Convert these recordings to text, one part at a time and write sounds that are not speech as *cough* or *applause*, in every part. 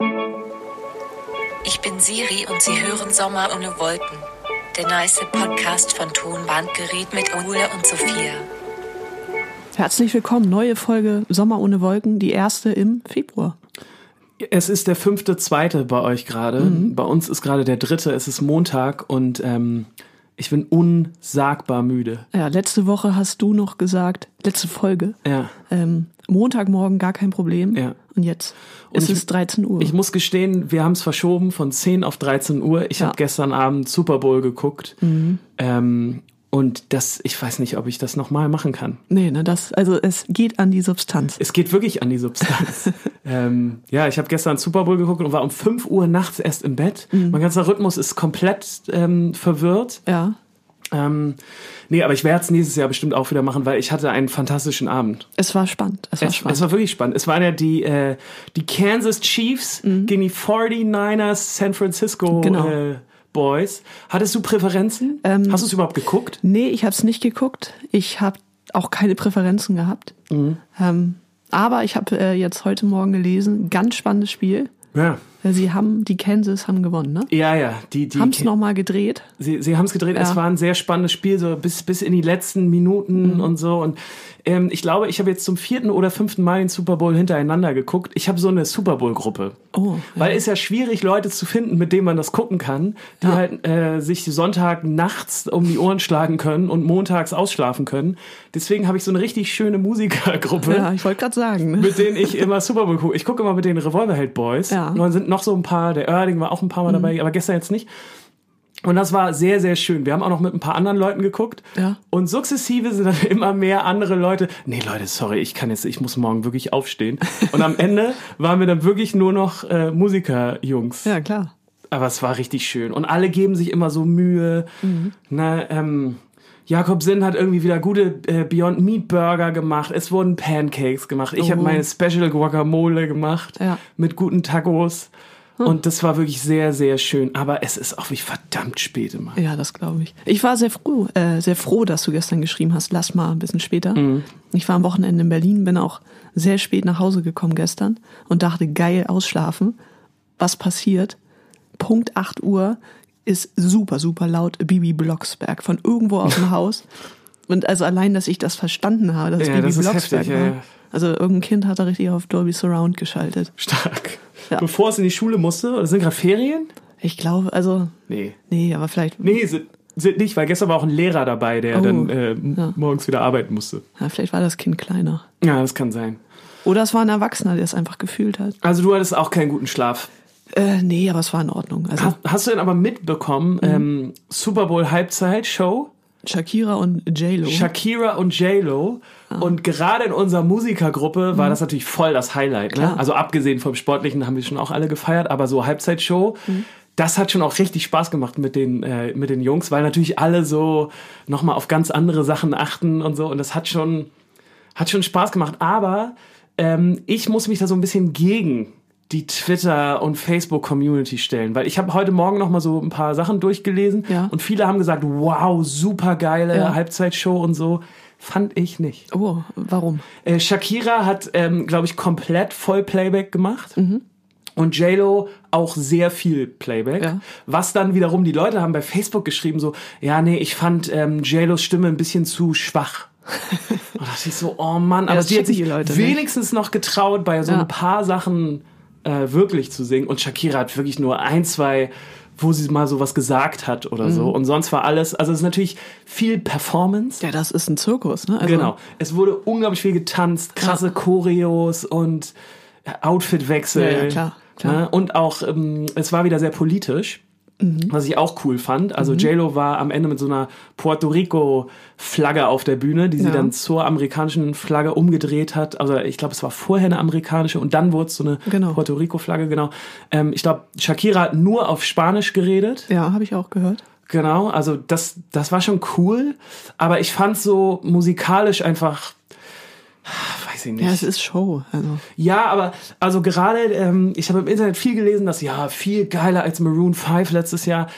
Ich bin Siri und Sie hören Sommer ohne Wolken. Der nice Podcast von Tonbandgerät mit Ole und Sophia. Herzlich willkommen, neue Folge Sommer ohne Wolken, die erste im Februar. Es ist der fünfte, zweite bei euch gerade. Mhm. Bei uns ist gerade der dritte. Es ist Montag und ähm, ich bin unsagbar müde. Ja, letzte Woche hast du noch gesagt, letzte Folge, Ja. ähm, Montagmorgen gar kein Problem. Ja. Und jetzt Und ist ich- es 13 Uhr. Ich muss gestehen, wir haben es verschoben von 10 auf 13 Uhr. Ich Ja. Mhm. habe gestern Abend Super Bowl geguckt. Ähm, und das, ich weiß nicht, ob ich das nochmal machen kann. nee, ne, das, also es geht an die Substanz. Es geht wirklich an die Substanz. *laughs* ähm, ja, ich habe gestern Super Bowl geguckt und war um 5 Uhr nachts erst im Bett. Mhm. Mein ganzer Rhythmus ist komplett ähm, verwirrt. Ja, Ähm, nee, aber ich werde es nächstes Jahr bestimmt auch wieder machen, weil ich hatte einen fantastischen Abend. es war spannend. Es war Es, spannend. es war wirklich spannend. Es waren ja die, äh, die Kansas Chiefs gegen die 49ers San Francisco Mhm. Genau. äh, Boys. Hattest du Präferenzen? Ähm, Hast du es überhaupt geguckt? nee, ich habe es nicht geguckt. Ich habe auch keine Präferenzen gehabt. Mhm. Ähm, aber ich habe äh, jetzt heute Morgen gelesen, ganz spannendes Spiel. Ja. Sie haben, die Kansas haben gewonnen, ne? Ja, ja. Die, die, Haben es nochmal gedreht. Sie, sie haben es gedreht. Ja. Es war ein sehr spannendes Spiel, so bis, bis in die letzten Minuten Mhm. und so. Und ähm, ich glaube, ich habe jetzt zum vierten oder fünften Mal den Super Bowl hintereinander geguckt. Ich habe so eine Super Bowl-Gruppe. Oh, Weil es ist ja schwierig, Leute zu finden, mit denen man das gucken kann, die Ja. halt äh, sich Sonntag nachts um die Ohren schlagen können und montags ausschlafen können. Deswegen habe ich so eine richtig schöne Musikergruppe. Ja, ich wollte gerade sagen. Ne? Mit denen ich immer Super Bowl gucke. Ich gucke immer mit den Revolverheld Boys. Ja. Sind noch so ein paar, der Erding war auch ein paar Mal dabei, aber gestern jetzt nicht. Und das war sehr, sehr schön. Wir haben auch noch mit ein paar anderen Leuten geguckt. Ja. Und sukzessive sind dann *laughs* immer mehr andere Leute. Nee, Leute, sorry, ich kann jetzt, ich muss morgen wirklich aufstehen. Und am Ende *laughs* waren wir dann wirklich nur noch äh, Musikerjungs. Ja, klar. Aber es war richtig schön. Und alle geben sich immer so Mühe. Mhm. Ne, ähm, Jakob Sinn hat irgendwie wieder gute äh, Beyond Meat Burger gemacht. Es wurden Pancakes gemacht. Ich habe Oh. meine Special Guacamole gemacht Ja. mit guten Tacos. Und das war wirklich sehr, sehr schön. Aber es ist auch wie verdammt spät immer. Ja, das glaube ich. Ich war sehr froh, äh, sehr froh, dass du gestern geschrieben hast, lass mal ein bisschen später. Mhm. Ich war am Wochenende in Berlin, bin auch sehr spät nach Hause gekommen gestern und dachte, geil ausschlafen. Was passiert? Punkt 8 Uhr ist super, super laut Bibi Blocksberg von irgendwo aus dem *laughs* Haus. Und also allein, dass ich das verstanden habe, dass Ja, Bibi das Blocksberg heftig, war. ja. Also irgendein Kind hat da richtig auf Dolby Surround geschaltet. Stark. Ja. Bevor es in die Schule musste, oder sind gerade Ferien? Ich glaube, also, Nee. nee, aber vielleicht, Nee, sind, sind nicht, weil gestern war auch ein Lehrer dabei, der Oh. dann äh, Ja. morgens wieder arbeiten musste. ja, vielleicht war das Kind kleiner. Ja, das kann sein. Oder es war ein Erwachsener, der es einfach gefühlt hat. Also du hattest auch keinen guten Schlaf. Äh, nee, aber es war in Ordnung. Also Hast, hast du denn aber mitbekommen, Mhm. ähm, Super Bowl Halbzeit-Show, Shakira und J-Lo. Shakira und J-Lo. Ah. Und gerade in unserer Musikergruppe war das natürlich voll das Highlight. Ne? Mhm. Also abgesehen vom Sportlichen haben wir schon auch alle gefeiert, aber so Halbzeitshow, Mhm. das hat schon auch richtig Spaß gemacht mit den, äh, mit den Jungs, weil natürlich alle so nochmal auf ganz andere Sachen achten und so. Und das hat schon, hat schon Spaß gemacht. Aber ähm, ich muss mich da so ein bisschen gegen die Twitter- und Facebook-Community stellen, weil ich habe heute Morgen noch mal so ein paar Sachen durchgelesen Ja. und viele haben gesagt, wow, super geile Ja. Halbzeitshow und so. Fand ich nicht. oh, warum? Äh, Shakira hat, ähm, glaube ich, komplett Vollplayback gemacht. Mhm. Und JLo auch sehr viel Playback. Ja. Was dann wiederum die Leute haben bei Facebook geschrieben, so, ja, nee, ich fand ähm, JLos Stimme ein bisschen zu schwach. *laughs* Und da dachte ich so, oh Mann, aber das sie hat sich die Leute nicht. wenigstens noch getraut, bei so Ja. ein paar Sachen äh, wirklich zu singen. Und Shakira hat wirklich nur ein, zwei, wo sie mal sowas gesagt hat oder so. Und sonst war alles, also es ist natürlich viel Performance. Mhm. Ja, das ist ein Zirkus, ne? Also, Genau. Es wurde unglaublich viel getanzt, krasse Choreos und Outfitwechsel. Ja, ja, klar, klar. Ne? Und auch, ähm, es war wieder sehr politisch. Mhm. Was ich auch cool fand. Also JLo war am Ende mit so einer Puerto Rico Flagge auf der Bühne, die sie Ja. dann zur amerikanischen Flagge umgedreht hat. Also ich glaube, es war vorher eine amerikanische und dann wurde es so eine Genau. Puerto Rico Flagge, genau. Ähm, ich glaube, Shakira hat nur auf Spanisch geredet. Ja, habe ich auch gehört. Genau, also das, das war schon cool, aber ich fand so musikalisch einfach, weiß ich nicht. Ja, es ist Show. Also. Ja, aber also gerade, ähm, ich habe im Internet viel gelesen, dass ja, viel geiler als Maroon 5 letztes Jahr.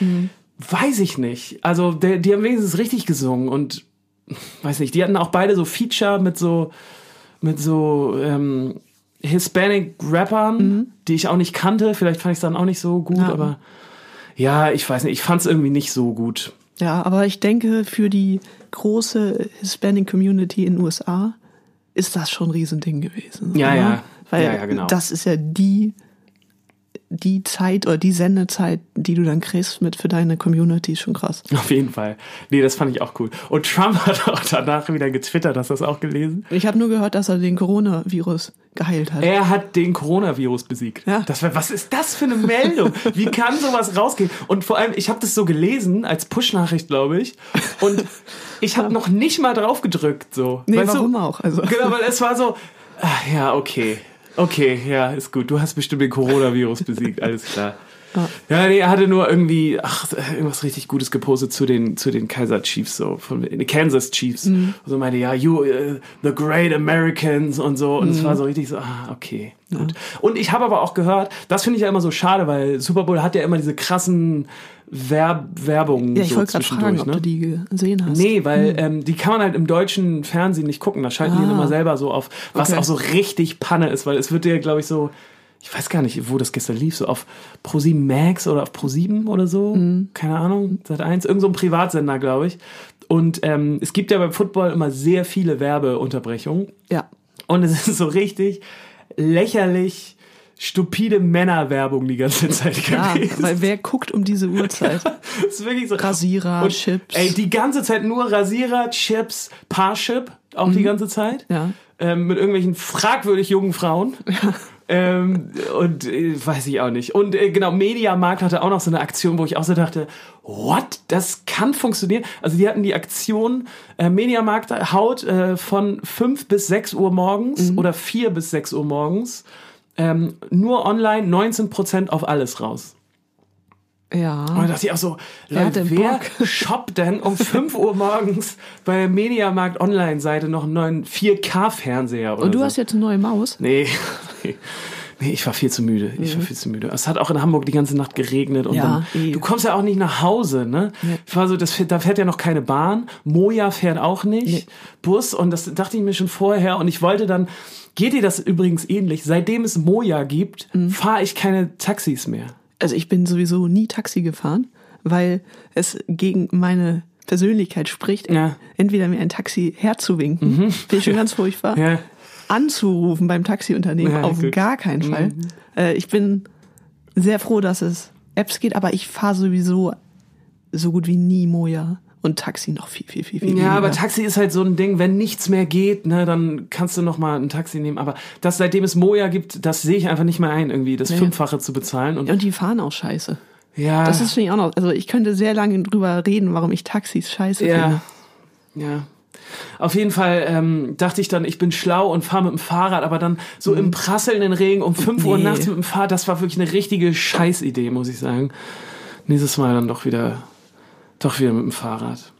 Weiß ich nicht. Also der, die haben wenigstens richtig gesungen und weiß nicht, die hatten auch beide so Feature mit so, mit so, ähm, Hispanic-Rappern, die ich auch nicht kannte. Vielleicht fand ich es dann auch nicht so gut, Ja. aber ja, ich weiß nicht, ich fand es irgendwie nicht so gut. Ja, aber ich denke, für die große Hispanic Community in den USA ist das schon ein Riesending gewesen. Ja, oder? ja. Weil Ja, ja, genau. das ist ja die, die Zeit oder die Sendezeit, die du dann kriegst mit für deine Community, ist schon krass. Auf jeden Fall. Nee, das fand ich auch cool. Und Trump *laughs* hat auch danach wieder getwittert, hast du das auch gelesen? Ich habe nur gehört, dass er den Coronavirus geheilt hat. Er hat den Coronavirus besiegt. Ja. Das war, was ist das für eine Meldung? Wie kann sowas rausgehen? Und vor allem, ich habe das so gelesen als Push-Nachricht, glaube ich. Und ich habe noch nicht mal drauf gedrückt. So. nee, Weißt warum du? auch? Also, Genau, weil es war so, ach, ja, okay. Okay, ja, ist gut. Du hast bestimmt den Coronavirus besiegt, alles klar. Ja, nee, er hatte nur irgendwie, ach, irgendwas richtig Gutes gepostet zu den, zu den Kaiser Chiefs, so, von den Kansas Chiefs. Mhm. So meinte, ja, you, uh, the great Americans und so. Und es Mhm. war so richtig so, ah, okay, gut. Und ich habe aber auch gehört, das finde ich ja immer so schade, weil Super Bowl hat ja immer diese krassen Werb Werbungen ja, ich so wollte gerade zwischendurch, fragen, ob ne? du die gesehen hast. Nee, weil ähm, die kann man halt im deutschen Fernsehen nicht gucken. Da schalten die Ah. immer selber so auf, was Okay. auch so richtig Panne ist, weil es wird ja, glaube ich, so, ich weiß gar nicht, wo das gestern lief, so auf Pro7 Max oder auf Pro7 oder so, Mhm. keine Ahnung, seit eins, irgend so ein Privatsender, glaube ich. Und ähm, es gibt ja beim Football immer sehr viele Werbeunterbrechungen. Ja. Und es ist so richtig lächerlich, stupide Männerwerbung die ganze Zeit Ja, gewesen. weil wer guckt um diese Uhrzeit? *laughs* Das ist wirklich so. Rasierer, Und, Chips. Ey, die ganze Zeit nur Rasierer, Chips, Parship, auch die ganze Zeit. Ja. Ähm, mit irgendwelchen fragwürdig jungen Frauen. *laughs* Ähm, und äh, weiß ich auch nicht. Und äh, genau, Mediamarkt hatte auch noch so eine Aktion, wo ich auch so dachte, what? Das kann funktionieren. Also die hatten die Aktion, äh, Mediamarkt haut äh, von 5 bis 6 Uhr morgens oder 4 bis 6 Uhr morgens ähm, nur online 19% auf alles raus. Ja. Und da dachte ich auch so, Wer Leute, denn wer Bock? *laughs* shoppt denn um 5 Uhr morgens bei der Mediamarkt Online-Seite noch einen neuen 4K-Fernseher oder Und du so? hast jetzt eine neue Maus? Nee, *laughs* nee. Ich war viel zu müde. Ich war viel zu müde. Es hat auch in Hamburg die ganze Nacht geregnet und Mhm. Ja, dann, eh. du kommst ja auch nicht nach Hause, ne? Nee. Ich war so, das, fährt- da fährt ja noch keine Bahn. Moja fährt auch nicht. Nee. Bus und das dachte ich mir schon vorher und ich wollte dann, geht dir das übrigens ähnlich? Seitdem es Moja gibt, Mhm. fahre ich keine Taxis mehr. Also ich bin sowieso nie Taxi gefahren, weil es gegen meine Persönlichkeit spricht, Ja. entweder mir ein Taxi herzuwinken, finde ich schon ganz furchtbar, Ja. anzurufen beim Taxiunternehmen, Ja, auf gut. gar keinen Fall. Äh, ich bin sehr froh, dass es Apps geht, aber ich fahre sowieso so gut wie nie Moja und Taxi noch viel, viel, viel, viel Ja, weniger. aber Taxi ist halt so ein Ding, wenn nichts mehr geht, ne, dann kannst du noch mal ein Taxi nehmen. Aber das, seitdem es Moja gibt, das sehe ich einfach nicht mehr ein, irgendwie das Fünffache zu bezahlen. Und Und die fahren auch scheiße. ja, Das ist finde ich auch noch, also ich könnte sehr lange drüber reden, warum ich Taxis scheiße ja, finde. ja. Auf jeden Fall ähm, dachte ich dann, ich bin schlau und fahre mit dem Fahrrad, aber dann so im prasselnden Regen um 5 Uhr Nee. nachts mit dem Fahrrad, das war wirklich eine richtige Scheißidee, muss ich sagen. Nächstes Mal dann doch wieder, doch wieder mit dem Fahrrad.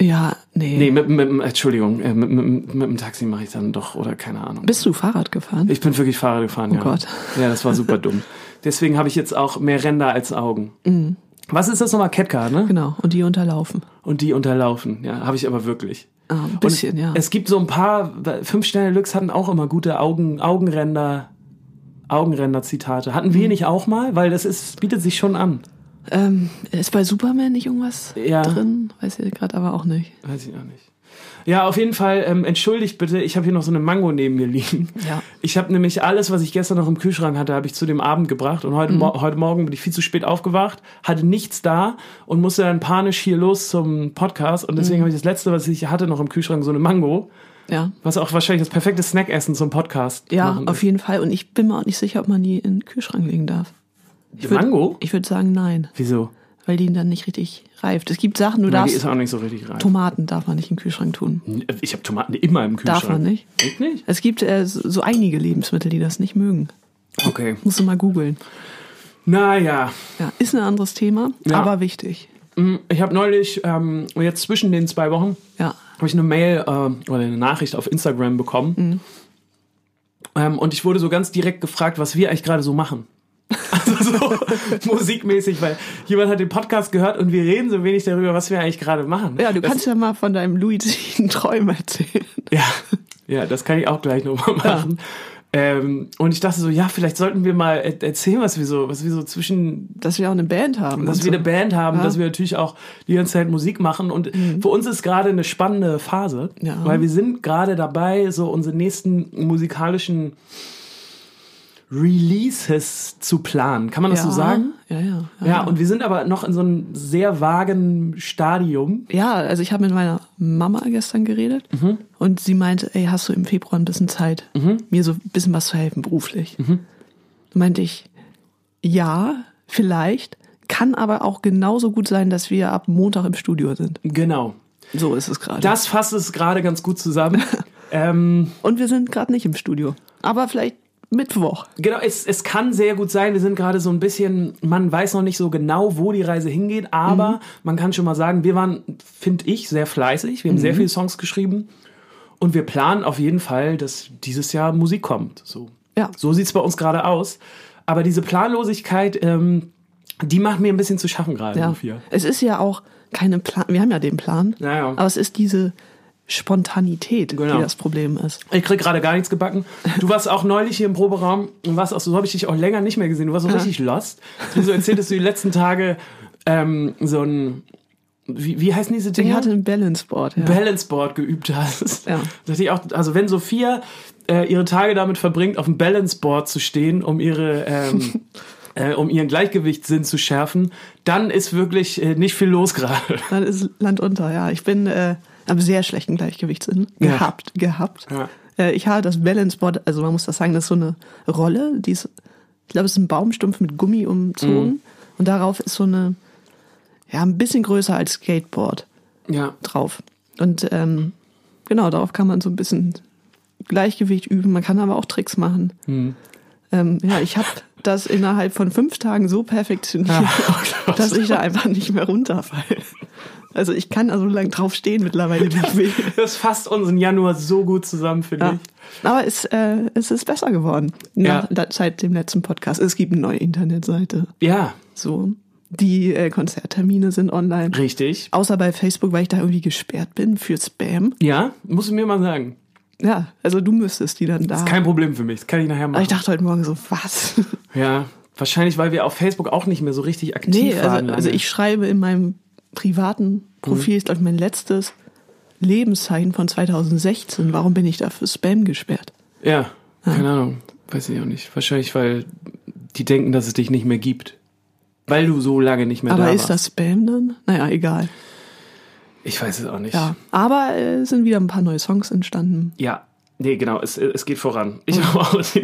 Ja, nee. Nee, mit, mit, Entschuldigung, äh, mit, mit, mit dem Taxi mache ich dann doch, oder keine Ahnung. Bist du Fahrrad gefahren? Ich bin wirklich Fahrrad gefahren, ja. Oh Gott. Ja, das war super dumm. Deswegen habe ich jetzt auch mehr Ränder als Augen. Mhm. Was ist das nochmal? Catcar, ne? Genau, und die unterlaufen. Und die unterlaufen, ja, habe ich aber wirklich. Ah, ein bisschen, Und ja. Es gibt so ein paar, fünf Sterne Lux hatten auch immer gute Augen, Augenränder, Augenränder-Zitate. Hatten Mhm. wir nicht auch mal? Weil das ist, bietet sich schon an. Ähm, ist bei Superman nicht irgendwas Ja. drin? Weiß ich gerade aber auch nicht. Weiß ich auch nicht. Ja, auf jeden Fall, ähm, entschuldigt bitte, ich habe hier noch so eine Mango neben mir liegen. Ja. Ich habe nämlich alles, was ich gestern noch im Kühlschrank hatte, habe ich zu dem Abend gebracht. Und heute, Mo heute Morgen bin ich viel zu spät aufgewacht, hatte nichts da und musste dann panisch hier los zum Podcast. Und deswegen habe ich das Letzte, was ich hatte, noch im Kühlschrank, so eine Mango. Ja. Was auch wahrscheinlich das perfekte Snackessen zum Podcast Ja, auf jeden Fall. Und ich bin mir auch nicht sicher, ob man die in den Kühlschrank legen darf. Die würd- Mango? Ich würde sagen, nein, Wieso? weil die dann nicht richtig reift. Es gibt Sachen, du Nein, die darfst. ist auch nicht so richtig rein. Tomaten darf man nicht den Kühlschrank tun. Ich habe Tomaten immer im Kühlschrank. Darf man nicht. Echt nicht? Es gibt äh, so so einige Lebensmittel, die das nicht mögen. Okay. Musst du mal googeln. Naja. Ja, ist ein anderes Thema, Ja. aber wichtig. Mm, Ich habe neulich, ähm, jetzt zwischen den zwei Wochen, Ja. habe ich eine Mail äh, oder eine Nachricht auf Instagram bekommen. Mhm. Ähm, und ich wurde so ganz direkt gefragt, was wir eigentlich gerade so machen. Also so *laughs* musikmäßig, weil jemand hat den Podcast gehört und wir reden so wenig darüber, was wir eigentlich gerade machen. Ja, du das, kannst ja mal von deinem luiziden Träumen *laughs* erzählen. Ja, ja, das kann ich auch gleich nochmal machen. Ähm, und ich dachte so, ja, vielleicht sollten wir mal er- erzählen, was wir so, was wir so zwischen Dass wir auch eine Band haben. dass wir so. eine Band haben, Ja. dass wir natürlich auch die ganze Zeit Musik machen. Und für uns ist gerade eine spannende Phase, Ja. weil wir sind gerade dabei, so unsere nächsten musikalischen Releases zu planen. Kann man das ja, so sagen? Ja, ja. Ja, und wir sind aber noch in so einem sehr vagen Stadium. Ja, also ich habe mit meiner Mama gestern geredet Mhm. und sie meinte, ey, hast du im Februar ein bisschen Zeit, mir so ein bisschen was zu helfen beruflich? Mhm. Meinte ich, ja, vielleicht, kann aber auch genauso gut sein, dass wir ab Montag im Studio sind. Genau. So ist es gerade. Das fasst es gerade ganz gut zusammen. *laughs* ähm, Und wir sind gerade nicht im Studio. Aber vielleicht Mittwoch. Genau, es, es kann sehr gut sein, wir sind gerade so ein bisschen, man weiß noch nicht so genau, wo die Reise hingeht, aber man kann schon mal sagen, wir waren, finde ich, sehr fleißig, wir haben sehr viele Songs geschrieben und wir planen auf jeden Fall, dass dieses Jahr Musik kommt. So, Ja. so sieht's bei uns gerade aus. Aber diese Planlosigkeit, ähm, die macht mir ein bisschen zu schaffen gerade, Ja. Es ist ja auch keine Plan. Wir haben ja den Plan. Ja, ja. Aber es ist diese Spontanität, Genau. die das Problem ist. Ich krieg gerade gar nichts gebacken. Du warst auch neulich hier im Proberaum und warst auch so, habe ich dich auch länger nicht mehr gesehen. Du warst so richtig lost. Du so erzählt, dass du die letzten Tage ähm, so ein, wie, wie heißen diese Dinge? Ich hatte ein Balanceboard. Ja. Balanceboard geübt hast. *laughs* Ja. Dachte ich auch, also wenn Sophia äh, ihre Tage damit verbringt, auf dem Balanceboard zu stehen, um ihre ähm, *laughs* äh, um ihren Gleichgewichtssinn zu schärfen, dann ist wirklich äh, nicht viel los gerade. Dann ist Land unter, ja. Ich bin äh, am sehr schlechten Gleichgewichtssinn Ja. gehabt, gehabt. Ja. Äh, ich habe das Balanceboard, also man muss das sagen, das ist so eine Rolle, die ist, ich glaube, es ist ein Baumstumpf mit Gummi umzogen Mhm. und darauf ist so eine, ja, ein bisschen größer als Skateboard Ja. drauf. Und ähm, genau, darauf kann man so ein bisschen Gleichgewicht üben. Man kann aber auch Tricks machen. Mhm. Ähm, ja, ich habe das innerhalb von fünf Tagen so perfektioniert, Ah, *laughs* dass ich da *laughs* einfach nicht mehr runterfalle. Also ich kann da so lange drauf stehen mittlerweile, wie ich will. *laughs* Das fasst unseren Januar so gut zusammen, finde Ja. ich. Aber es, äh, es ist besser geworden nach, Ja. seit dem letzten Podcast. Es gibt eine neue Internetseite. Ja, So, die äh, Konzerttermine sind online. richtig. Außer bei Facebook, weil ich da irgendwie gesperrt bin für Spam. Ja, musst du mir mal sagen. Ja, also du müsstest die dann da. Ist kein Problem für mich. Das kann ich nachher Aber machen. ich dachte heute Morgen so, was? ja, wahrscheinlich, weil wir auf Facebook auch nicht mehr so richtig aktiv Nee, waren. also, also lange. ich schreibe in meinem privaten Profil, ist glaube ich mein letztes Lebenszeichen von 2016. Warum bin ich da für Spam gesperrt? Ja, keine Ahnung. Weiß ich auch nicht. Wahrscheinlich, weil die denken, dass es dich nicht mehr gibt. Weil du so lange nicht mehr Aber da ist warst. das Spam dann? Naja, egal. Ich weiß es auch nicht. Ja. Aber äh, es sind wieder ein paar neue Songs entstanden. Ja. Nee, genau, es, es geht voran. Ich habe auch, *laughs* das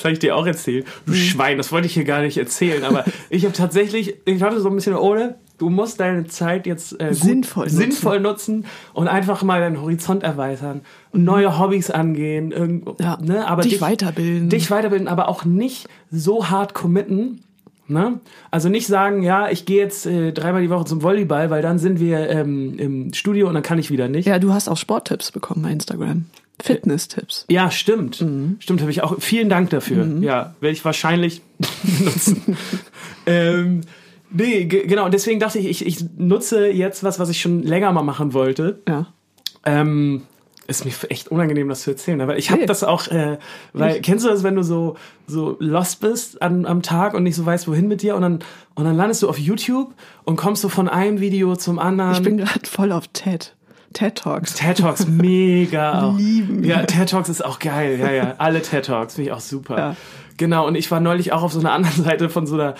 habe ich dir auch erzählt. Du Schwein, das wollte ich hier gar nicht erzählen, aber *laughs* ich habe tatsächlich, ich hatte so ein bisschen, ohne, du musst deine Zeit jetzt äh, Sinnvoll nutzen. sinnvoll nutzen und einfach mal deinen Horizont erweitern und neue Hobbys angehen, irgendwo, Ja. ne, aber Dich weiterbilden. Dich weiterbilden, aber auch nicht so hart committen. Ne? Also nicht sagen, ja, ich gehe jetzt äh, dreimal die Woche zum Volleyball, weil dann sind wir ähm, im Studio und dann kann ich wieder nicht. Ja, du hast auch Sporttipps bekommen bei Instagram. Fitness-Tipps. Ja, stimmt. Mhm. Stimmt, habe ich auch. Vielen Dank dafür. Ja, werde ich wahrscheinlich *laughs* benutzen. *laughs* ähm, nee, ge- genau. Und deswegen dachte ich, ich, ich nutze jetzt was, was ich schon länger mal machen wollte. Ja. Ähm, ist mir echt unangenehm, das zu erzählen, aber ich habe Nee. das auch, äh, weil kennst du das, wenn du so so lost bist an, am Tag und nicht so weißt, wohin mit dir und dann und dann landest du auf YouTube und kommst so von einem Video zum anderen. Ich bin gerade voll auf TED. TED Talks. TED Talks mega. *laughs* Lieben. Ja, TED Talks ist auch geil. Ja, ja. Alle TED Talks finde ich auch super. Ja. Genau. Und ich war neulich auch auf so einer *laughs* anderen Seite von so einer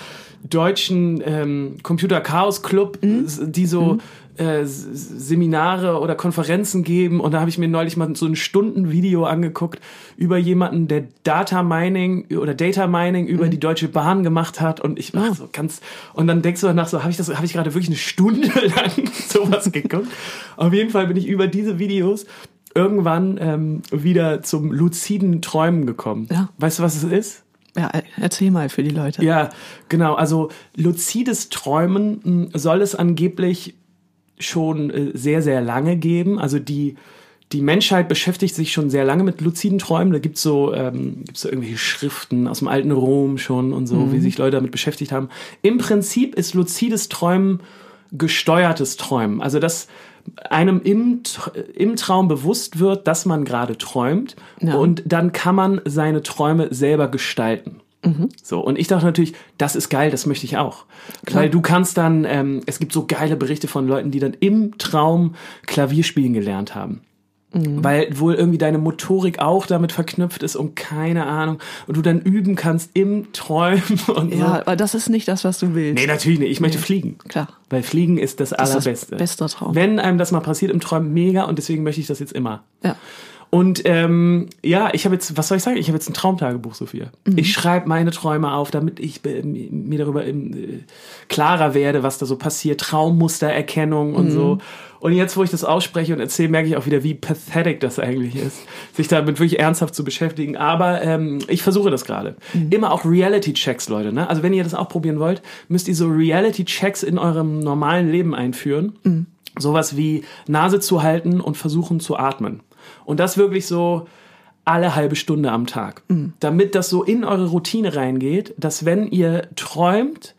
deutschen ähm, Computer Chaos Club, Mhm. die so äh, S- Seminare oder Konferenzen geben. Und da habe ich mir neulich mal so ein Stundenvideo angeguckt über jemanden, der Data Mining oder Data Mining über Mhm. die Deutsche Bahn gemacht hat. Und ich war Oh. so ganz, und dann denkst du danach so, habe ich das, habe ich gerade wirklich eine Stunde *laughs* lang sowas geguckt? Auf jeden Fall bin ich über diese Videos irgendwann ähm, wieder zum luziden Träumen gekommen. Ja. Weißt du, was es ist? Ja, erzähl mal für die Leute. Ja, genau. Also luzides Träumen mh, soll es angeblich schon äh, sehr, sehr lange geben. Also die, die Menschheit beschäftigt sich schon sehr lange mit luziden Träumen. Da gibt's so, ähm, gibt's so irgendwelche Schriften aus dem alten Rom schon und so, wie sich Leute damit beschäftigt haben. Im Prinzip ist luzides Träumen gesteuertes Träumen. Also dass einem im, im Traum bewusst wird, dass man gerade träumt Ja. und dann kann man seine Träume selber gestalten. So, und ich dachte natürlich, das ist geil, das möchte ich auch. Weil du kannst dann, ähm, es gibt so geile Berichte von Leuten, die dann im Traum Klavier spielen gelernt haben. Weil wohl irgendwie deine Motorik auch damit verknüpft ist und keine Ahnung. Und du dann üben kannst im Träumen *laughs* und Ja, so. aber das ist nicht das, was du willst. Nee, natürlich nicht. Ich möchte fliegen. Klar. Weil Fliegen ist das Das ist das allerbeste. beste Traum. Wenn einem das mal passiert im Traum, mega. Und deswegen möchte ich das jetzt immer. Ja. Und ähm, ja, ich habe jetzt, was soll ich sagen? Ich habe jetzt ein Traumtagebuch, Sophia. Mhm. Ich schreibe meine Träume auf, damit ich äh, mir darüber äh, klarer werde, was da so passiert. Traummustererkennung und so. Mhm. Und jetzt, wo ich das ausspreche und erzähle, merke ich auch wieder, wie pathetic das eigentlich ist, sich damit wirklich ernsthaft zu beschäftigen. Aber ähm, ich versuche das gerade. Mhm. Immer auch Reality-Checks, Leute. Ne? Also wenn ihr das auch probieren wollt, müsst ihr so Reality-Checks in eurem normalen Leben einführen. Mhm. Sowas wie Nase zu halten und versuchen zu atmen. Und das wirklich so alle halbe Stunde am Tag. Damit das so in eure Routine reingeht, dass wenn ihr träumt,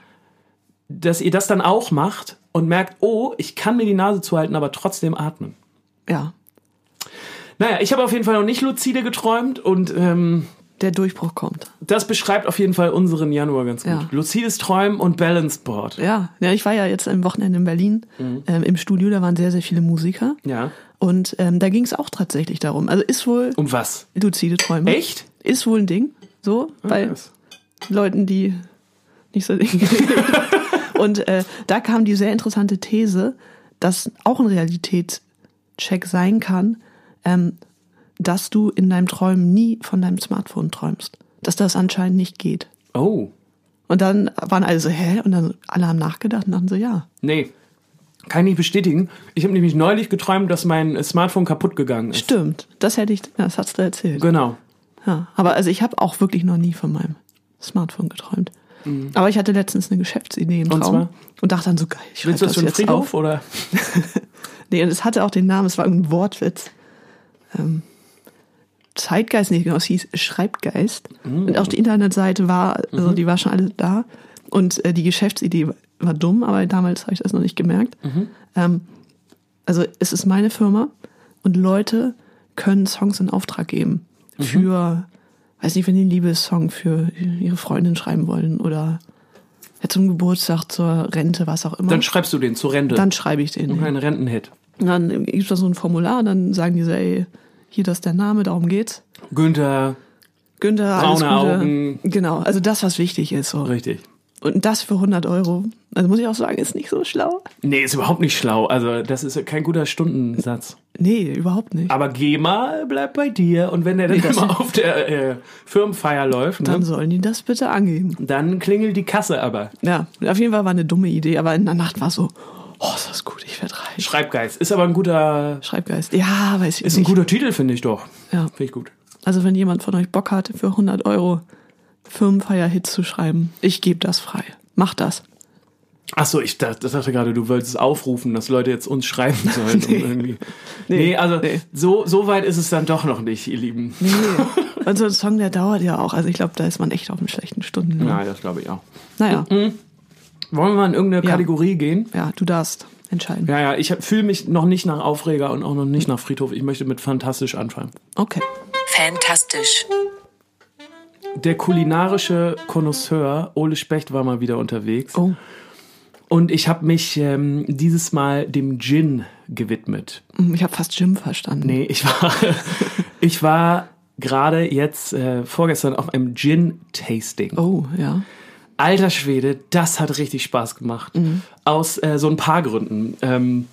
dass ihr das dann auch macht und merkt, oh, ich kann mir die Nase zuhalten, aber trotzdem atmen. Ja. Naja, ich habe auf jeden Fall noch nicht lucide geträumt und ähm, Der Durchbruch kommt. das beschreibt auf jeden Fall unseren Januar ganz gut. Ja. Lucides Träumen und Balance Board. Ja. ja, ich war ja jetzt am Wochenende in Berlin ähm, im Studio, da waren sehr, sehr viele Musiker. Ja. Und ähm, da ging es auch tatsächlich darum. Also ist wohl Um was? luzide Träume. Echt? Ist wohl ein Ding. So, bei Yes. Leuten, die nicht so *laughs* Und äh, da kam die sehr interessante These, dass auch ein Realitätscheck sein kann, ähm, dass du in deinem Träumen nie von deinem Smartphone träumst. Dass das anscheinend nicht geht. Oh. Und dann waren alle so, hä? Und dann alle haben nachgedacht und dachten so, ja. Nee. Kann ich nicht bestätigen. Ich habe nämlich neulich geträumt, dass mein Smartphone kaputt gegangen ist. Stimmt. Das hätte ich, das hast du erzählt. Genau. Ja. Aber also ich habe auch wirklich noch nie von meinem Smartphone geträumt. Aber ich hatte letztens eine Geschäftsidee im Mhm. Und Traum zwar? und dachte dann so geil, ich Willst du das für einen jetzt Friedhof auf. oder? *laughs* Nee, und es hatte auch den Namen, es war ein Wortwitz. Ähm, Zeitgeist, nicht genau, es hieß Schreibgeist. Mm. Und auch die Internetseite war, also Mhm. die war schon alle da. Und äh, die Geschäftsidee war dumm, aber damals habe ich das noch nicht gemerkt. Mhm. Ähm, also es ist meine Firma und Leute können Songs in Auftrag geben. Mhm. Für, weiß nicht, wenn die einen Liebessong für ihre Freundin schreiben wollen oder ja, zum Geburtstag, zur Rente, was auch immer. Dann schreibst du den zur Rente. Dann schreibe ich den. ein Rentenhit. Und dann gibt es da so ein Formular, und dann sagen die so, ey, hier das ist der Name, darum geht's. Günther, Günther, alles Braune Gute. Augen. Genau, also das, was wichtig ist. So. richtig. Und das für 100 Euro, also muss ich auch sagen, ist nicht so schlau. Nee, ist überhaupt nicht schlau. Also, das ist kein guter Stundensatz. Nee, überhaupt nicht. Aber GEMA bleibt bei dir. Und wenn der dann Nee, das- *laughs* immer auf der äh, Firmenfeier läuft, Dann ne, sollen die das bitte angeben. dann klingelt die Kasse aber. Ja, auf jeden Fall war eine dumme Idee, aber in der Nacht war so, oh, ist das gut, ich werde reich. Schreibgeist. Ist aber ein guter, Schreibgeist. Ja, weiß ich ist ein nicht. guter Titel, finde ich doch. Ja. Finde ich gut. Also wenn jemand von euch Bock hat, für 100 Euro Firmenfeier-Hits zu schreiben, ich gebe das frei. Macht das. Ach so, ich dachte, das dachte gerade, du wolltest aufrufen, dass Leute jetzt uns schreiben *laughs* sollen. nee. irgendwie. nee, Nee, also nee. So, so weit ist es dann doch noch nicht, ihr Lieben. Nee. *laughs* Und so ein Song, der dauert ja auch. Also ich glaube, da ist man echt auf einem schlechten Stunden. Nein, das glaube ich auch. Naja, Wollen wir mal in irgendeine Ja. Kategorie gehen? ja, du darfst entscheiden. Ja, ja, ich fühle mich noch nicht nach Aufreger und auch noch nicht nach Friedhof. Ich möchte mit fantastisch anfangen. Okay. Fantastisch. Der kulinarische Connoisseur Ole Specht war mal wieder unterwegs. Oh. Und ich habe mich ähm, dieses Mal dem Gin gewidmet. Hm, Ich habe fast Jim verstanden. Nee, ich war, *laughs* ich war gerade jetzt äh, vorgestern auf einem Gin-Tasting. Oh, ja. Alter Schwede, das hat richtig Spaß gemacht. Mhm. Aus äh, so ein paar Gründen. Ähm,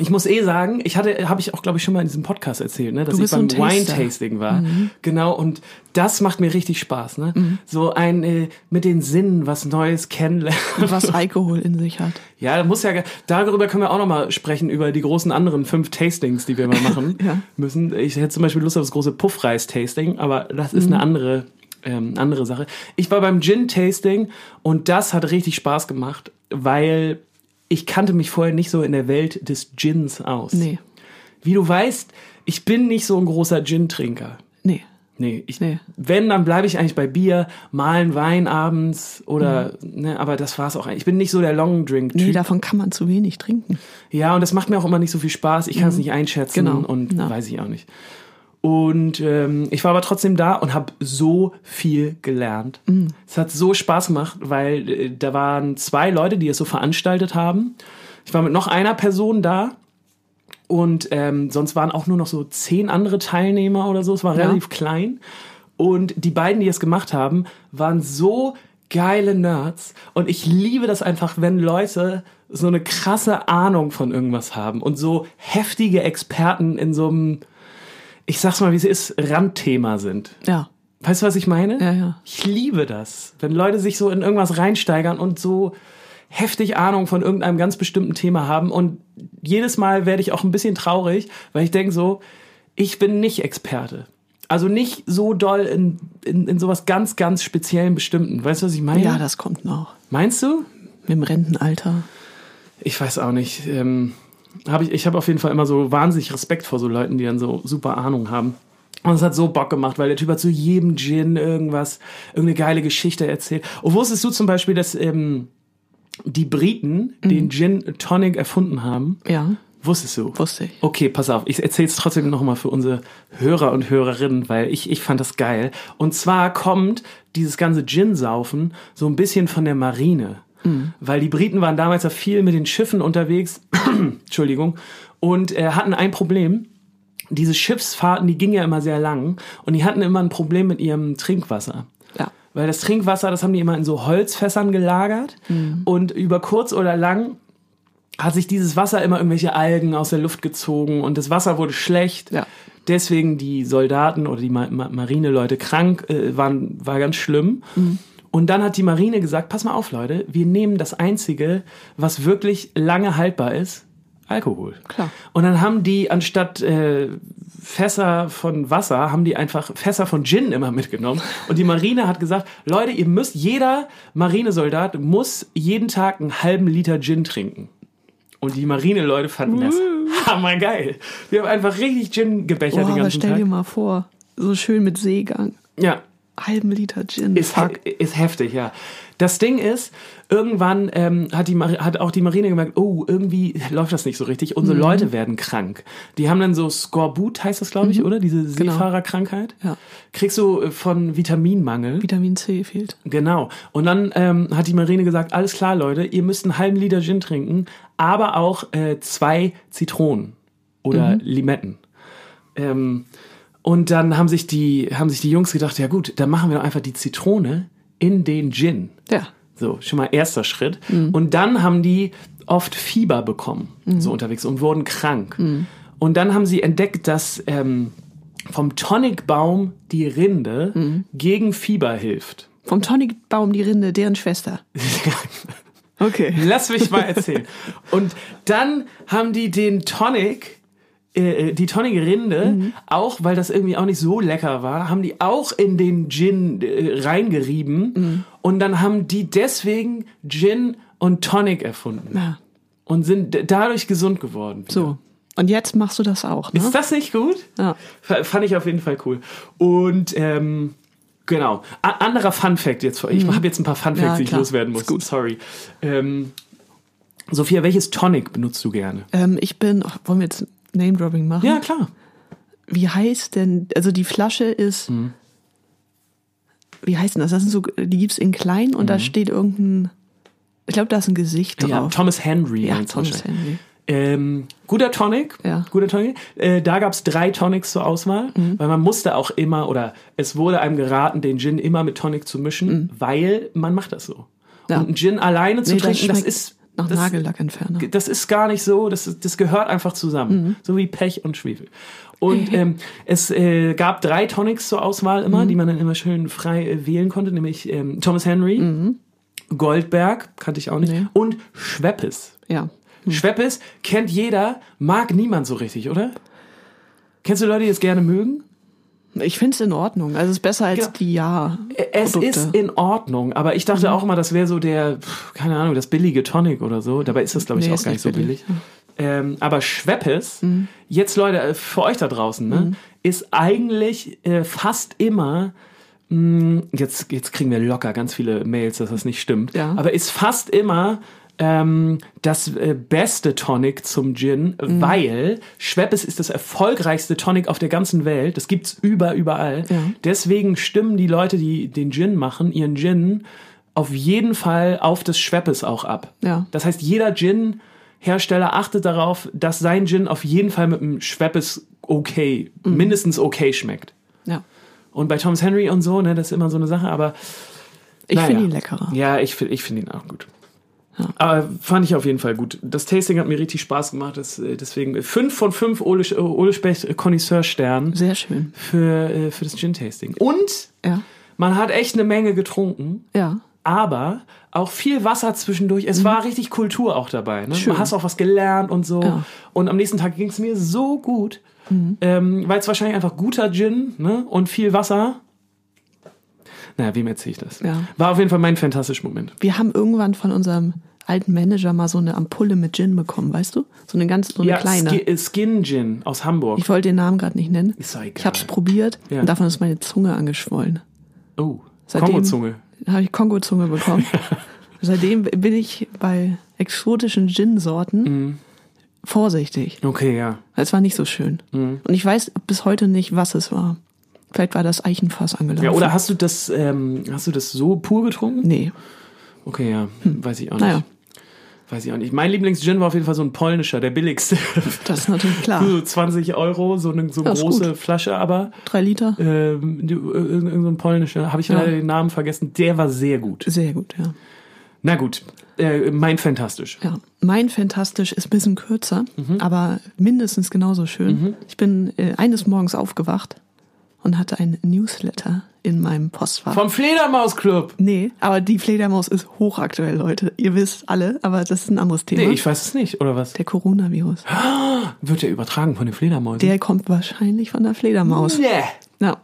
ich muss eh sagen, ich hatte, habe ich auch, glaube ich, schon mal in diesem Podcast erzählt, ne, dass ich so beim. Mhm. Wine-Tasting war. Genau, und das macht mir richtig Spaß. Ne? So ein äh, mit den Sinnen was Neues kennenlernen. Was Alkohol in sich hat. Ja, da muss ja, darüber können wir auch noch mal sprechen, über die großen anderen fünf Tastings, die wir mal machen *laughs* Ja. müssen. Ich hätte zum Beispiel Lust auf das große Puffreis-Tasting, aber das ist eine andere, ähm, andere Sache. Ich war beim Gin-Tasting und das hat richtig Spaß gemacht, weil ich kannte mich vorher nicht so in der Welt des Gins aus. Nee. Wie du weißt, ich bin nicht so ein großer Gin-Trinker. Nee. Nee, ich, Nee. wenn, dann bleibe ich eigentlich bei Bier, mal ein Wein abends oder, ne, aber das war's auch eigentlich. Ich bin nicht so der Long Drink Typ. Nee, davon kann man zu wenig trinken. Ja, und das macht mir auch immer nicht so viel Spaß. Ich kann es nicht einschätzen Genau. und Ja. weiß ich auch nicht. Und ähm, ich war aber trotzdem da und habe so viel gelernt. Mhm. Es hat so Spaß gemacht, weil äh, da waren zwei Leute, die es so veranstaltet haben. Ich war mit noch einer Person da und ähm, sonst waren auch nur noch so zehn andere Teilnehmer oder so. Es war Ja. relativ klein. Und die beiden, die es gemacht haben, waren so geile Nerds. Und ich liebe das einfach, wenn Leute so eine krasse Ahnung von irgendwas haben und so heftige Experten in so einem, ich sag's mal, wie es ist, Randthema sind. Ja. Weißt du, was ich meine? Ja, ja. Ich liebe das, wenn Leute sich so in irgendwas reinsteigern und so heftig Ahnung von irgendeinem ganz bestimmten Thema haben. Und jedes Mal werde ich auch ein bisschen traurig, weil ich denke so, ich bin nicht Experte. Also nicht so doll in, in, in sowas ganz, ganz speziellen Bestimmten. Weißt du, was ich meine? Ja, das kommt noch. Meinst du? Mit dem Rentenalter. Ich weiß auch nicht. Ähm, hab ich ich habe auf jeden Fall immer so wahnsinnig Respekt vor so Leuten, die dann so super Ahnung haben. Und es hat so Bock gemacht, weil der Typ hat zu jedem Gin irgendwas, irgendeine geile Geschichte erzählt. Und wusstest du zum Beispiel, dass ähm, die Briten den Gin Tonic erfunden haben? Ja, Wusstest du? wusste ich. Okay, pass auf, ich erzähle es trotzdem nochmal für unsere Hörer und Hörerinnen, weil ich, ich fand das geil. Und zwar kommt dieses ganze Gin-Saufen so ein bisschen von der Marine. Weil die Briten waren damals ja viel mit den Schiffen unterwegs, *clears throat* Entschuldigung, und äh, hatten ein Problem. Diese Schiffsfahrten, die gingen ja immer sehr lang und die hatten immer ein Problem mit ihrem Trinkwasser. Ja. Weil das Trinkwasser, das haben die immer in so Holzfässern gelagert und über kurz oder lang hat sich dieses Wasser immer irgendwelche Algen aus der Luft gezogen und das Wasser wurde schlecht. Ja. Deswegen die Soldaten oder die Ma Ma Marineleute krank äh, waren, war ganz schlimm. Und dann hat die Marine gesagt, pass mal auf Leute, wir nehmen das Einzige, was wirklich lange haltbar ist, Alkohol. Klar. Und dann haben die anstatt äh, Fässer von Wasser, haben die einfach Fässer von Gin immer mitgenommen. Und die Marine hat gesagt, Leute, ihr müsst, jeder Marinesoldat muss jeden Tag einen halben Liter Gin trinken. Und die Marineleute fanden das hammergeil. Wir haben einfach richtig Gin gebechert Boah, den aber ganzen stell Tag. dir mal vor, so schön mit Seegang. Ja, Halben Liter Gin. ist, he ist heftig, ja. Das Ding ist, irgendwann ähm, hat, die, Mar- hat auch die Marine gemerkt, oh, irgendwie läuft das nicht so richtig. Mhm. Unsere Leute werden krank. Die haben dann so Skorbut, heißt das, glaube ich, oder? Diese Genau. Seefahrerkrankheit. Ja. Kriegst du äh, von Vitaminmangel. Vitamin C fehlt. Genau. Und dann ähm, hat die Marine gesagt, alles klar, Leute, ihr müsst einen halben Liter Gin trinken, aber auch äh, zwei Zitronen oder Limetten. Ähm, und dann haben sich die haben sich die Jungs gedacht, ja gut, dann machen wir doch einfach die Zitrone in den Gin. Ja. So, schon mal erster Schritt. Und dann haben die oft Fieber bekommen, so unterwegs und wurden krank. Und dann haben sie entdeckt, dass ähm, vom Tonicbaum die Rinde gegen Fieber hilft. Vom Tonicbaum die Rinde, deren Schwester. *laughs* Okay. Lass mich mal erzählen. Und dann haben die den Tonic, äh, die Tonic-Rinde, auch, weil das irgendwie auch nicht so lecker war, haben die auch in den Gin äh, reingerieben. Und dann haben die deswegen Gin und Tonic erfunden. Ja. Und sind dadurch gesund geworden. So. Und jetzt machst du das auch, ne? Ist das nicht gut? Ja. F- Fand ich auf jeden Fall cool. Und ähm, genau. A anderer Fun Fact jetzt Ich habe jetzt ein paar Fun Facts, Mhm. Ja, die ich loswerden muss. Gut. Sorry. Ähm, Sophia, welches Tonic benutzt du gerne? Ähm, ich bin, ach, wollen wir jetzt Name-Dropping machen? Ja, klar. Wie heißt denn, also die Flasche ist, wie heißt denn das? Das sind so, die gibt's in klein und da steht irgendein, ich glaube, da ist ein Gesicht Ja, drauf. Thomas Henry. Ja, Thomas. Henry. Ähm, guter Tonic. Ja. Guter Tonic. Äh, da gab's drei Tonics zur Auswahl, Mhm. weil man musste auch immer, oder es wurde einem geraten, den Gin immer mit Tonic zu mischen, weil man macht das so. Mhm. Ja. Und einen Gin alleine zu Nee, das trinken, das schmeckt ist nach das, Nagellackentferner. das ist gar nicht so, das, das gehört einfach zusammen. Mhm. So wie Pech und Schwefel. Und *laughs* ähm, es äh, gab drei Tonics zur Auswahl immer, Mhm. die man dann immer schön frei äh, wählen konnte, nämlich ähm, Thomas Henry, Goldberg, kannte ich auch nicht, Mhm. Nee. und Schweppes. Ja. Schweppes kennt jeder, mag niemand so richtig, oder? Kennst du Leute, die es gerne mögen? Ich finde es in Ordnung. Also es ist besser als Genau. die Ja. Es Produkte. ist in Ordnung, aber ich Mhm. dachte auch immer, das wäre so der, keine Ahnung, das billige Tonic oder so. Dabei ist das, glaube ich, Nee, auch gar nicht so billig. billig. Ähm, aber Schweppes, jetzt Leute, äh, für euch da draußen, ne, ist eigentlich äh, fast immer, mh, jetzt, jetzt kriegen wir locker ganz viele Mails, dass das nicht stimmt, Ja. aber ist fast immer ähm, das äh, beste Tonic zum Gin, weil Schweppes ist das erfolgreichste Tonic auf der ganzen Welt. Das gibt's über, überall. Ja. Deswegen stimmen die Leute, die den Gin machen, ihren Gin auf jeden Fall auf das Schweppes auch ab. Ja. Das heißt, jeder Gin-Hersteller achtet darauf, dass sein Gin auf jeden Fall mit dem Schweppes okay, mindestens okay schmeckt. Ja. Und bei Thomas Henry und so, ne, das ist immer so eine Sache, aber Ich Naja. finde ihn leckerer. ja, ich, ich finde ihn auch gut. Aber fand ich auf jeden Fall gut. Das Tasting hat mir richtig Spaß gemacht. Das, äh, deswegen fünf von fünf Ole, Ole Specht Connoisseur-Sternen Sehr schön. für, äh, für das Gin-Tasting. Und Ja. man hat echt eine Menge getrunken, Ja. aber auch viel Wasser zwischendurch. Es war richtig Kultur auch dabei. Ne? Schön. Du hast auch was gelernt und so. Ja. Und am nächsten Tag ging es mir so gut, ähm, weil es wahrscheinlich einfach guter Gin ne? und viel Wasser. Naja, wem erzähle ich das? Ja. War auf jeden Fall mein fantastischer Moment. Wir haben irgendwann von unserem alten Manager mal so eine Ampulle mit Gin bekommen, weißt du? So eine ganz, so eine ja, kleine. Ski- äh, Skin Gin aus Hamburg. Ich wollte den Namen gerade nicht nennen. Ist doch egal. Ich habe es probiert Ja. und davon ist meine Zunge angeschwollen. oh, Seitdem- Kongo-Zunge. habe ich Kongo-Zunge bekommen. *laughs* Seitdem bin ich bei exotischen Gin-Sorten Mhm. vorsichtig. Okay, ja. Es war nicht so schön. Mhm. Und ich weiß bis heute nicht, was es war. Vielleicht war das Eichenfass angelaufen. Ja, oder hast du das, ähm, hast du das so pur getrunken? Nee. Okay, ja, weiß ich auch nicht. Naja. Weiß ich auch nicht. Mein Lieblingsgin war auf jeden Fall so ein polnischer, der billigste. *laughs* Das ist natürlich klar. so 20 Euro, so eine so Ja, große gut. Flasche, aber Drei Liter? ähm, die- irgend irgend so ein polnischer, habe ich Ja. leider den Namen vergessen, der war sehr gut. Sehr gut, ja. Na gut, äh, mein fantastisch. Ja, mein Fantastisch ist ein bisschen kürzer, Mhm. aber mindestens genauso schön. Ich bin äh, eines Morgens aufgewacht und hatte ein Newsletter in meinem Postfach. Vom Fledermausclub. nee, aber die Fledermaus ist hochaktuell, Leute. Ihr wisst alle, aber das ist ein anderes Thema. Nee, ich weiß es nicht, oder was? der Coronavirus. Wird der übertragen von den Fledermäusen? Der kommt wahrscheinlich von der Fledermaus. Nee. Ja,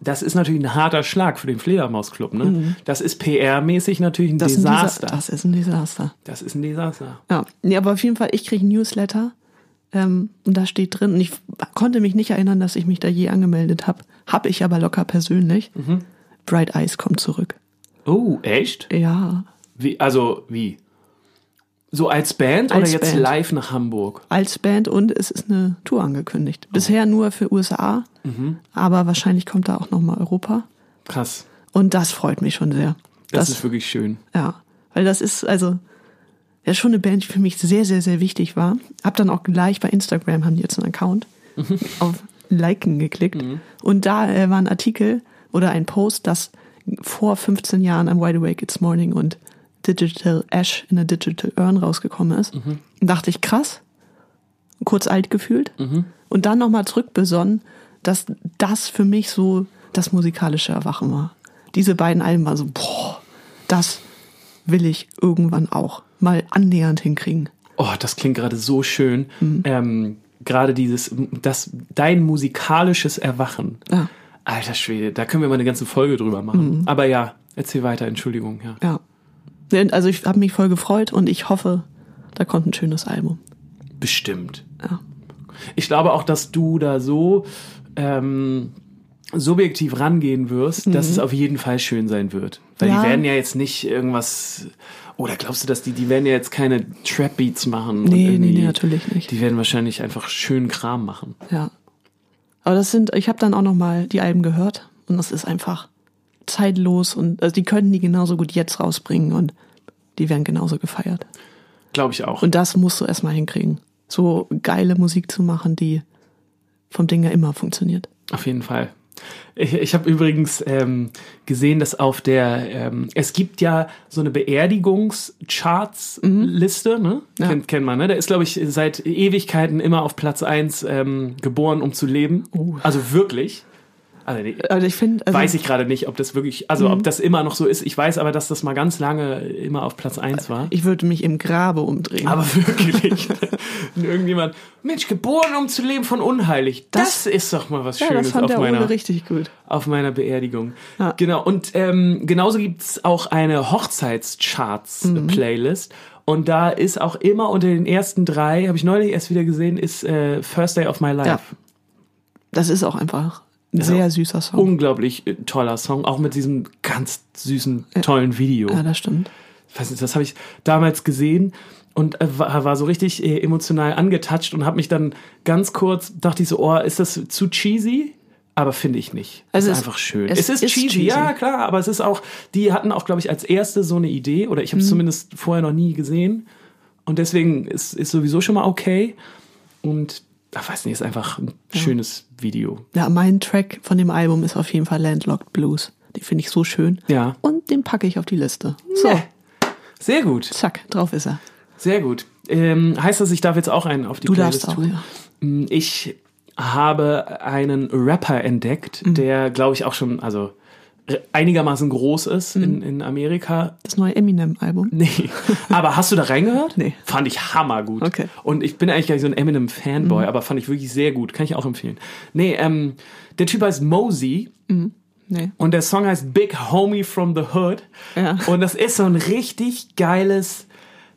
Das ist natürlich ein harter Schlag für den Fledermausclub, ne? Das ist PR-mäßig natürlich ein Mhm. das, ist ein Desaster. Desa- das ist ein Desaster. das ist ein Desaster. Ja, nee, aber auf jeden Fall, ich kriege ein Newsletter ähm, und da steht drin, und ich konnte mich nicht erinnern, dass ich mich da je angemeldet habe. Hab ich aber locker persönlich. Mhm. Bright Eyes kommt zurück. Oh, echt? Ja, Wie, also, wie? So als Band Als oder jetzt Band. live nach Hamburg? als Band und es ist eine Tour angekündigt. Bisher nur für USA, Mhm. aber wahrscheinlich kommt da auch nochmal Europa. Krass. Und das freut mich schon sehr. Das, ist wirklich schön. Ja, weil das ist also ja schon eine Band, die für mich sehr, sehr, sehr wichtig war. Hab dann auch gleich bei Instagram haben die jetzt einen Account *laughs* auf Liken geklickt und da äh, war ein Artikel oder ein Post, das vor 15 Jahren am Wide Awake It's Morning und Digital Ash in a Digital Urn rausgekommen ist. Und dachte ich, krass, kurz alt gefühlt und dann nochmal zurückbesonnen, dass das für mich so das musikalische Erwachen war. Diese beiden Alben waren so, boah, das will ich irgendwann auch mal annähernd hinkriegen. Oh, das klingt gerade so schön. Mhm. Ähm, gerade dieses, das, dein musikalisches Erwachen. Ja. Alter Schwede, da können wir mal eine ganze Folge drüber machen. Mhm. Aber ja, erzähl weiter, Entschuldigung, ja. Ja. Also ich habe mich voll gefreut und ich hoffe, da kommt ein schönes Album. Bestimmt. Ja. Ich glaube auch, dass du da so ähm, subjektiv rangehen wirst, dass es auf jeden Fall schön sein wird. Weil Mhm. Ja. die werden ja jetzt nicht irgendwas. Oder glaubst du, dass die, die werden ja jetzt keine Trap-Beats machen? und Nee, nee, nee, natürlich nicht. Die werden wahrscheinlich einfach schönen Kram machen. Ja. Aber das sind, ich habe dann auch noch mal die Alben gehört und das ist einfach zeitlos und also die könnten die genauso gut jetzt rausbringen und die werden genauso gefeiert. Glaube ich auch. Und das musst du erstmal hinkriegen. So geile Musik zu machen, die vom Ding ja immer funktioniert. Auf jeden Fall. Ich, ich habe übrigens ähm, gesehen, dass auf der, ähm, es gibt ja so eine Beerdigungscharts-Liste, ne? Mhm. Ja. Kennt, kennt man, ne? Der ist, glaube ich, seit Ewigkeiten immer auf Platz 1 ähm, geboren, um zu leben. Oh. Also wirklich. Also, Also ich finde, also, weiß ich gerade nicht, ob das wirklich, also Mhm. ob das immer noch so ist. Ich weiß aber, dass das mal ganz lange immer auf Platz 1 war. ich würde mich im Grabe umdrehen. Aber *laughs* wirklich. Irgendjemand, Mensch, geboren um zu leben von unheilig. Das, Das- ist doch mal was ja, Schönes das fand auf der meiner Ole richtig gut. auf meiner Beerdigung. Ja. Genau. Und ähm, genauso gibt's auch eine Mhm. Hochzeitscharts-Playlist. Und da ist auch immer unter den ersten drei, habe ich neulich erst wieder gesehen, ist äh, First Day of My Life. Ja. Das ist auch einfach ein sehr süßer Song. Unglaublich äh, toller Song, auch mit diesem ganz süßen, tollen Video. ja, das stimmt. Weiß nicht, das habe ich damals gesehen und äh, war, so richtig äh, emotional angetatscht und habe mich dann ganz kurz, dachte ich so, oh, ist das zu cheesy? Aber finde ich nicht. Also ist es- einfach schön. es Es, ist, ist cheesy, cheesy. ja klar, aber es ist auch, die hatten auch, glaube ich, als erste so eine Idee, oder ich habe es zumindest vorher noch nie gesehen. Und deswegen ist, ist sowieso schon mal okay. Und ich weiß nicht, ist einfach ein schönes Video. Ja, mein Track von dem Album ist auf jeden Fall Landlocked Blues. Den finde ich so schön. Ja. Und den packe ich auf die Liste. So, Nee. Sehr gut, zack, drauf ist er. sehr gut. Ähm, heißt das, ich darf jetzt auch einen auf die Du Playlist darfst auch, tun? ja. Ich habe einen Rapper entdeckt, Mhm. der, glaube ich, auch schon, also einigermaßen groß ist Mhm. in, in Amerika. Das neue Eminem-Album. Nee. *laughs* Aber hast du da reingehört? Nee. Fand ich hammergut. Okay. Und ich bin eigentlich gar nicht so ein Eminem-Fanboy, aber fand ich wirklich sehr gut. Kann ich auch empfehlen. Nee, ähm, der Typ heißt Mosey Nee. und der Song heißt Big Homie from the Hood. Ja. Und das ist so ein richtig geiles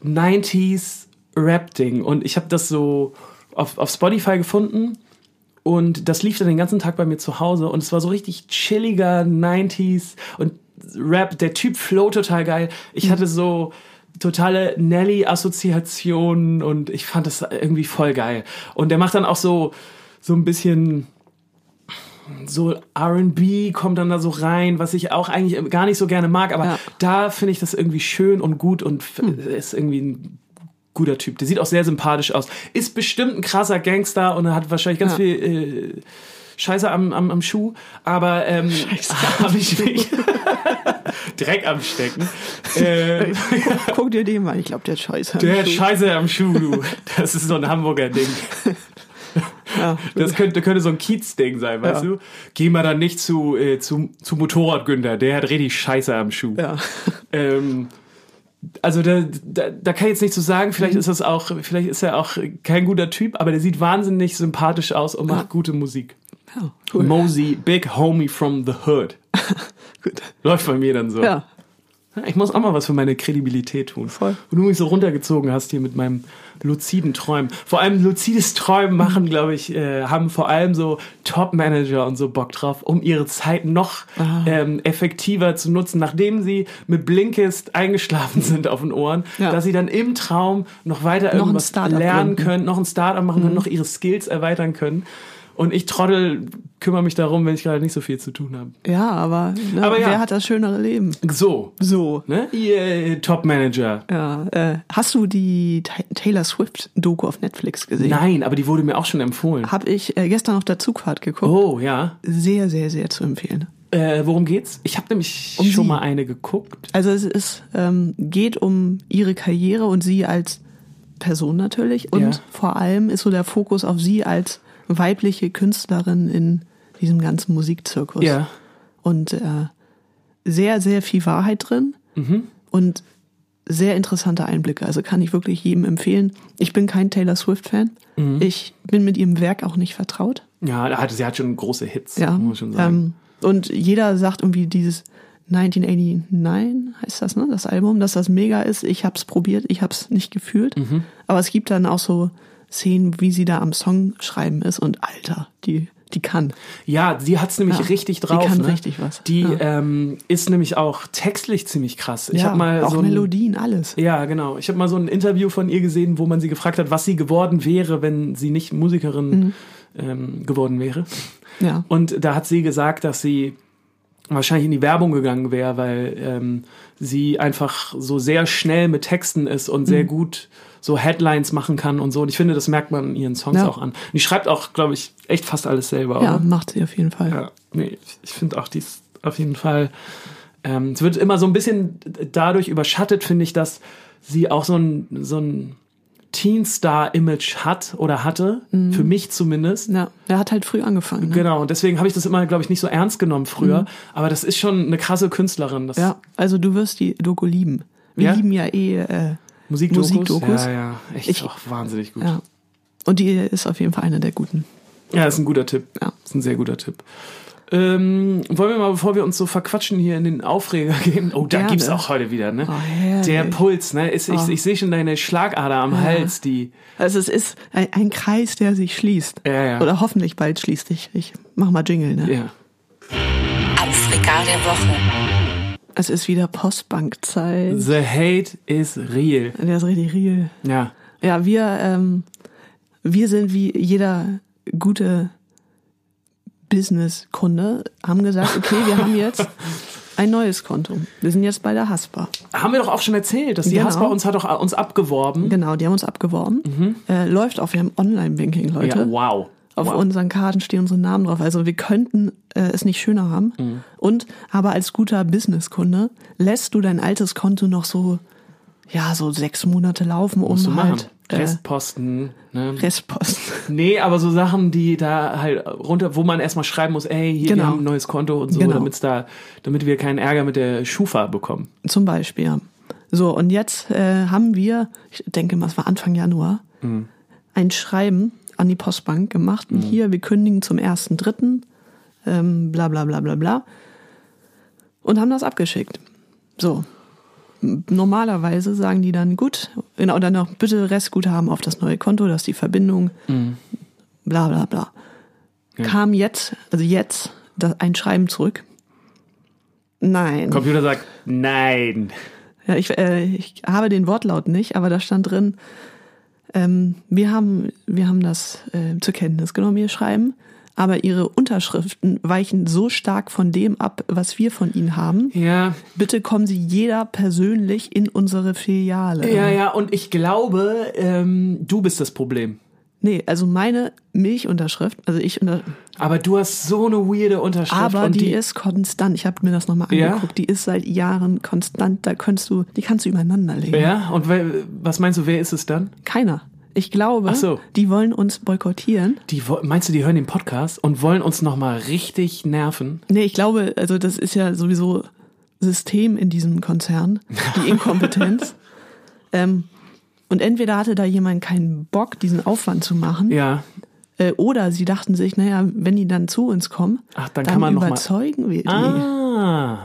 90s Rap-Ding. Und ich habe das so auf, auf Spotify gefunden. Und das lief dann den ganzen Tag bei mir zu Hause. Und es war so richtig chilliger 90s und Rap. Der Typ flow total geil. Ich hatte so totale Nelly-Assoziationen und ich fand das irgendwie voll geil. Und der macht dann auch so, so ein bisschen so R&B kommt dann da so rein, was ich auch eigentlich gar nicht so gerne mag, aber Ja. da finde ich das irgendwie schön und gut und f- ist irgendwie ein guter Typ. Der sieht auch sehr sympathisch aus. Ist bestimmt ein krasser Gangster und er hat wahrscheinlich ganz Ja. viel äh, Scheiße am, am, am Schuh, aber ähm, *laughs* *laughs* habe ich mich *laughs* Dreck am Stecken. Äh, Guck dir den mal, ich glaube, der hat Scheiße. am der hat Schuh. Scheiße am Schuh, du. Das ist so ein Hamburger Ding. Ja. Das könnte, könnte so ein Kiez-Ding sein, weißt Ja. du? Geh mal dann nicht zu, äh, zu, zu Motorrad Günther, der hat richtig Scheiße am Schuh. Ja. Ähm, also da, da, da kann ich jetzt nicht so sagen, vielleicht Mhm. ist das auch, vielleicht ist er auch kein guter Typ, aber der sieht wahnsinnig sympathisch aus und macht gute Musik. ja. Cool. Mosey, Big Homie from the Hood. *laughs* Gut. Läuft bei mir dann so. Ja. Ich muss auch mal was für meine Kredibilität tun. Voll. Und du mich so runtergezogen hast hier mit meinem luziden Träumen. Vor allem luzides Träumen machen, glaube ich, äh, haben vor allem so Top-Manager und so Bock drauf, um ihre Zeit noch Ah. ähm, effektiver zu nutzen, nachdem sie mit Blinkist eingeschlafen *laughs* sind auf den Ohren, Ja. dass sie dann im Traum noch weiter ein irgendwas lernen. Mhm. können, noch ein Startup machen können, noch ihre Skills erweitern können. Und ich Trottel kümmere mich darum, wenn ich gerade nicht so viel zu tun habe. Ja, aber, ne, Aber ja. wer hat das schönere Leben? So, So. ne? Ihr äh, Top-Manager. Ja, äh, hast du die Ta- Taylor Swift-Doku auf Netflix gesehen? Nein, aber die wurde mir auch schon empfohlen. Hab ich äh, gestern auf der Zugfahrt geguckt. Oh, ja. Sehr, sehr, sehr zu empfehlen. Äh, worum geht's? Ich habe nämlich Um schon sie. mal eine geguckt. Also es ist, ähm, geht um ihre Karriere und sie als Person natürlich. Und Ja. vor allem ist so der Fokus auf sie als weibliche Künstlerin in diesem ganzen Musikzirkus. Ja. Und äh, sehr, sehr viel Wahrheit drin Mhm. und sehr interessante Einblicke. Also kann ich wirklich jedem empfehlen. Ich bin kein Taylor Swift-Fan. Mhm. Ich bin mit ihrem Werk auch nicht vertraut. Ja, sie hat schon große Hits, Ja. muss man schon sagen. Ähm, und jeder sagt irgendwie dieses 1989 heißt das, ne? Das Album, dass das mega ist. Ich hab's probiert, ich hab's nicht gefühlt. Mhm. Aber es gibt dann auch so Szenen, wie sie da am Song schreiben ist und Alter, die, die kann. ja, sie hat's nämlich Ja, richtig die drauf. kann ne? richtig was. Die Ja. ähm, ist nämlich auch textlich ziemlich krass. Ich ja, habe mal auch so ein, Melodien, alles. Ja, genau. Ich habe mal so ein Interview von ihr gesehen, wo man sie gefragt hat, was sie geworden wäre, wenn sie nicht Musikerin Mhm. ähm, geworden wäre. Ja. Und da hat sie gesagt, dass sie wahrscheinlich in die Werbung gegangen wäre, weil ähm, sie einfach so sehr schnell mit Texten ist und Mhm. sehr gut so Headlines machen kann und so. Und ich finde, das merkt man in ihren Songs Ja. auch an. Und die schreibt auch, glaube ich, echt fast alles selber. Ja, oder? macht sie auf jeden Fall. Ja, nee, ich, finde auch dies auf jeden Fall. Ähm, es wird immer so ein bisschen dadurch überschattet, finde ich, dass sie auch so ein, so ein Teen-Star-Image hat oder hatte, für mich zumindest. Ja, er hat halt früh angefangen. Ne? Genau, und deswegen habe ich das immer, glaube ich, nicht so ernst genommen früher. Aber das ist schon eine krasse Künstlerin. Das Ja, also du wirst die Doku lieben. Wir Ja? lieben ja eh, äh, Musikdokus. Musikdokus. Ja, ja, echt Ich- auch wahnsinnig gut. ja. Und die ist auf jeden Fall eine der guten. Ja, ist ein guter Tipp. Ja. Ist ein sehr guter Tipp. Ähm, wollen wir mal, bevor wir uns so verquatschen, hier in den Aufreger *laughs* gehen? Oh, da Gerne. gibt's auch heute wieder, ne? Oh. Der Puls, ne? Ist, ich, Oh. ich sehe schon deine Schlagader am Hals, die. Also es ist ein, ein Kreis, der sich schließt. Ja, ja. Oder hoffentlich bald schließt. Ich, ich mach mal Jingle, ne? Ja. Aufreger der Woche. Es ist wieder Postbankzeit. The hate is real. Der ist richtig real. Ja. Ja, wir, ähm, wir sind wie jeder gute Business-Kunde, haben gesagt, okay, wir haben jetzt *laughs* ein neues Konto. Wir sind jetzt bei der Haspa. Haben wir doch auch schon erzählt, dass die Genau. Haspa uns hat doch uns abgeworben. Genau, die haben uns abgeworben. Äh, läuft auf, wir haben Online-Banking, Leute. Mhm. Ja, wow. Auf wow. unseren Karten stehen unsere Namen drauf. Also wir könnten äh, es nicht schöner haben. Mhm. Und aber als guter Businesskunde lässt du dein altes Konto noch so, ja, so sechs Monate laufen, um Musst du machen. halt äh, Restposten, ne? Restposten. *laughs* Nee, aber so Sachen, die da halt runter, wo man erstmal schreiben muss, ey, hier, Genau. wir haben ein neues Konto und so, Genau. damit's da, damit wir keinen Ärger mit der Schufa bekommen. Zum Beispiel, ja. So, und jetzt äh, haben wir, ich denke mal, es war Anfang Januar, ein Schreiben an die Postbank gemacht. Und hier, wir kündigen zum 1.3., ähm, bla bla bla bla bla. Und haben das abgeschickt. So. Normalerweise sagen die dann, gut, genau, dann noch bitte Restguthaben auf das neue Konto, das ist die Verbindung, bla bla bla. Kam jetzt, also jetzt, ein Schreiben zurück. Nein. Computer sagt, nein. Ja, ich, äh, ich habe den Wortlaut nicht, aber da stand drin, ähm, wir haben, wir haben das äh, zur Kenntnis genommen, ihr Schreiben, aber ihre Unterschriften weichen so stark von dem ab, was wir von ihnen haben. Ja, Bitte kommen Sie jeder persönlich in unsere Filiale. ja, ja, und ich glaube, ähm, du bist das Problem. Nee, also meine Milchunterschrift, also ich unter, Aber du hast so eine weirde Unterschrift. aber und die, ist konstant. Ich habe mir das nochmal Ja? angeguckt. Die ist seit Jahren konstant. Da kannst du, die kannst du übereinander legen. Ja, und wer, was meinst du, wer ist es dann? Keiner. Ich glaube, so. die wollen uns boykottieren. Die, meinst du, die hören den Podcast und wollen uns nochmal richtig nerven? Nee, ich glaube, also das ist ja sowieso System in diesem Konzern, die *laughs* Inkompetenz. ähm, und entweder hatte da jemand keinen Bock, diesen Aufwand zu machen, Ja. äh, oder sie dachten sich, naja, wenn die dann zu uns kommen, Ach, dann kann man noch mal- überzeugen wir die, Ah.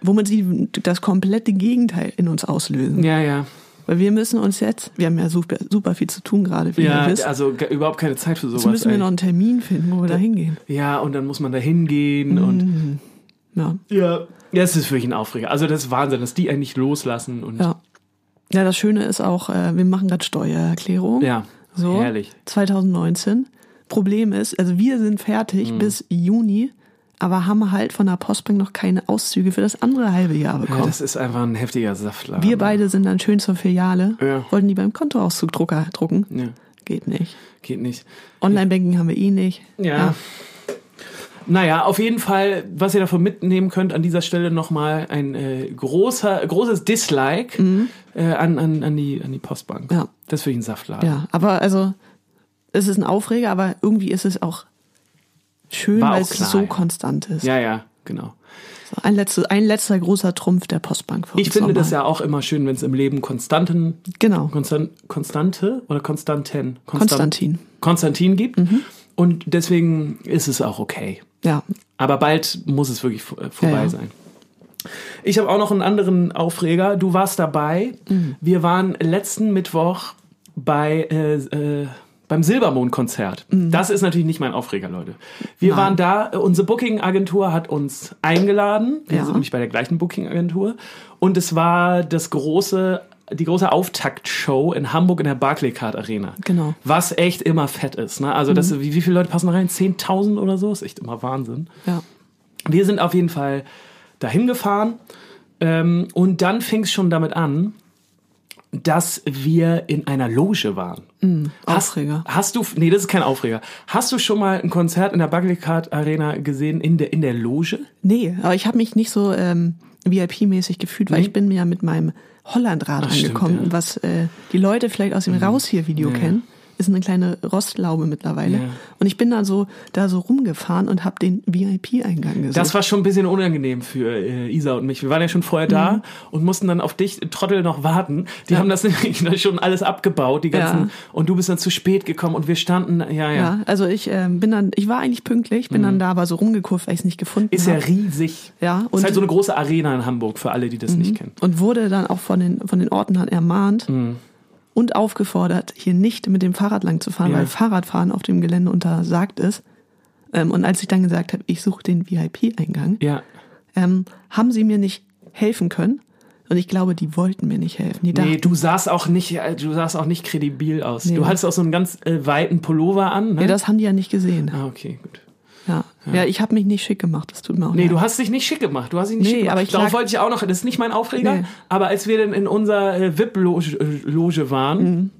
womit sie das komplette Gegenteil in uns auslösen. Ja, ja. Weil wir müssen uns jetzt, wir haben ja super, super viel zu tun gerade, wie Ja, ihr wisst. also überhaupt keine Zeit für sowas. Jetzt müssen wir noch einen Termin finden, wo wir da hingehen. ja, und dann muss man da hingehen Mhm. und Ja. ja. Es ist wirklich ein Aufreger. Also das ist Wahnsinn, dass die eigentlich loslassen und Ja. Ja, das Schöne ist auch, äh, wir machen gerade Steuererklärung. Ja, So. herrlich. 2019. Problem ist, also wir sind fertig Mhm. bis Juni, aber haben halt von der Postbank noch keine Auszüge für das andere halbe Jahr Ja, bekommen. das ist einfach ein heftiger Saftladen. wir beide sind dann schön zur Filiale, Ja. wollten die beim Kontoauszugdrucker drucken. Ja, Geht nicht. geht nicht. Online-Banking haben wir eh nicht. Ja. Naja, auf jeden Fall, was ihr davon mitnehmen könnt, an dieser Stelle nochmal ein äh, großer, großes Dislike äh, an, an, an, die, an die Postbank. Mhm. Ja. Das ist wirklich ein Saftladen. Ja, aber also, es ist ein Aufreger, aber irgendwie ist es auch schön, War weil auch es klar, so ja. konstant ist. ja, ja, genau. So, ein, letzter, ein letzter großer Trumpf der Postbank für Ich uns finde nochmal. das ja auch immer schön, wenn es im Leben Konstanten, Genau. Konstan, Konstante oder Konstanten? Konstan- Konstantin. Konstantin gibt. Und deswegen ist es auch okay. Ja. Aber bald muss es wirklich äh, vorbei Ja, ja. sein. Ich habe auch noch einen anderen Aufreger. Du warst dabei. Mhm. Wir waren letzten Mittwoch bei äh, äh, beim Silbermond-Konzert. Das ist natürlich nicht mein Aufreger, Leute. Wir Mhm. Nein. waren da, unsere Booking-Agentur hat uns eingeladen. Wir Ja. sind nämlich bei der gleichen Booking-Agentur. Und es war das große, die große Auftaktshow in Hamburg in der Barclaycard Arena. Genau. Was echt immer fett ist. Ne? Also, das, wie, wie viele Leute passen da rein? 10.000 oder so? Ist echt immer Wahnsinn. Ja. Wir sind auf jeden Fall dahin gefahren ähm, und dann fing es schon damit an, dass wir in einer Loge waren. Hast, Aufreger. hast du, nee, das ist kein Aufreger. Hast du schon mal ein Konzert in der Barclaycard Arena gesehen in der, in der Loge? Nee, aber ich habe mich nicht so ähm, VIP-mäßig gefühlt, weil ich bin ja mit meinem Hollandrad Ach, stimmt, angekommen, ja. Mhm. was äh, die Leute vielleicht aus dem Raus hier Video Ja, ja. kennen. Ist eine kleine Rostlaube mittlerweile. Ja. Und ich bin da so, da so rumgefahren und habe den VIP-Eingang gesucht. Das war schon ein bisschen unangenehm für äh, Isa und mich. Wir waren ja schon vorher da Mhm. und mussten dann auf dich, Trottel, noch warten. Die haben das *laughs* nämlich schon alles abgebaut, die ganzen. Ja. Und du bist dann zu spät gekommen und wir standen, ja, ja. ja, also ich ähm, bin dann, ich war eigentlich pünktlich, bin dann da aber so rumgekurvt, weil ich es nicht gefunden Mhm. Ist ja habe. riesig. Ja, ist und- halt so eine große Arena in Hamburg für alle, die das nicht kennen. und wurde dann auch von den, von den Ordnern ermahnt Mhm. Und aufgefordert, hier nicht mit dem Fahrrad lang zu fahren, Ja. weil Fahrradfahren auf dem Gelände untersagt ist. Ähm, und als ich dann gesagt habe, ich suche den VIP-Eingang, Ja. ähm, haben sie mir nicht helfen können. Und ich glaube, die wollten mir nicht helfen. Die Nee, du sahst auch nicht, äh, du sahst auch nicht kredibil aus. Nee. Du hattest auch so einen ganz äh, weiten Pullover an, ne? ja, das haben die ja nicht gesehen. ah, okay, gut. Ja, ja. ich habe mich nicht schick gemacht. Das tut mir auch Nee, leid. du hast dich nicht schick gemacht. Du hast dich nicht Nee, schick gemacht. aber ich Darauf wollte ich auch noch, das ist nicht mein Aufreger, Nee. aber als wir dann in unserer äh, VIP-Loge äh, waren,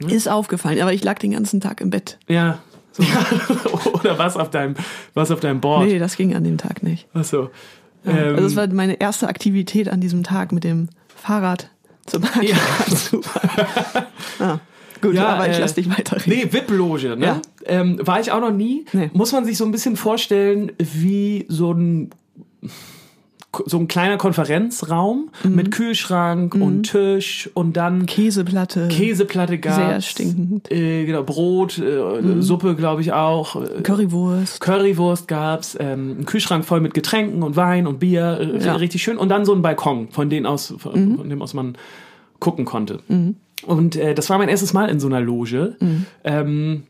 Mhm. Ist aufgefallen, aber ich lag den ganzen Tag im Bett. ja, so, *laughs* oder was auf deinem, was auf deinem Board. Nee, das ging an dem Tag nicht. Ach so. Ja. Ähm, also es war meine erste Aktivität an diesem Tag mit dem Fahrrad zum Parkplatz. Ja. Super. *laughs* ja. Gut, Ja, aber ich äh, lass dich weiterreden. Nee, VIP-Loge, ne? Ja. Ähm, war ich auch noch nie. Nee. Muss man sich so ein bisschen vorstellen, wie so ein so ein kleiner Konferenzraum Mhm. mit Kühlschrank und Tisch und dann Käseplatte. Käseplatte gab's. Sehr stinkend. Mhm. Äh, genau, Brot, äh, Suppe, glaube ich auch. äh, Currywurst. Currywurst gab's, ähm, ein Kühlschrank voll mit Getränken und Wein und Bier, äh, Ja. Mhm. richtig schön. Und dann so ein Balkon, von dem aus, von, von dem aus man gucken konnte. Und äh, das war mein erstes Mal in so einer Loge. Mhm. Ähm,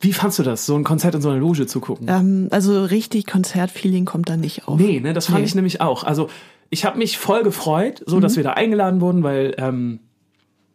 wie fandst du das, so ein Konzert in so einer Loge zu gucken? Ähm, also richtig Konzertfeeling kommt da nicht auf. Nee, ne, das fand Nee. ich nämlich auch. Also ich habe mich voll gefreut, so Mhm. dass wir da eingeladen wurden, weil ähm,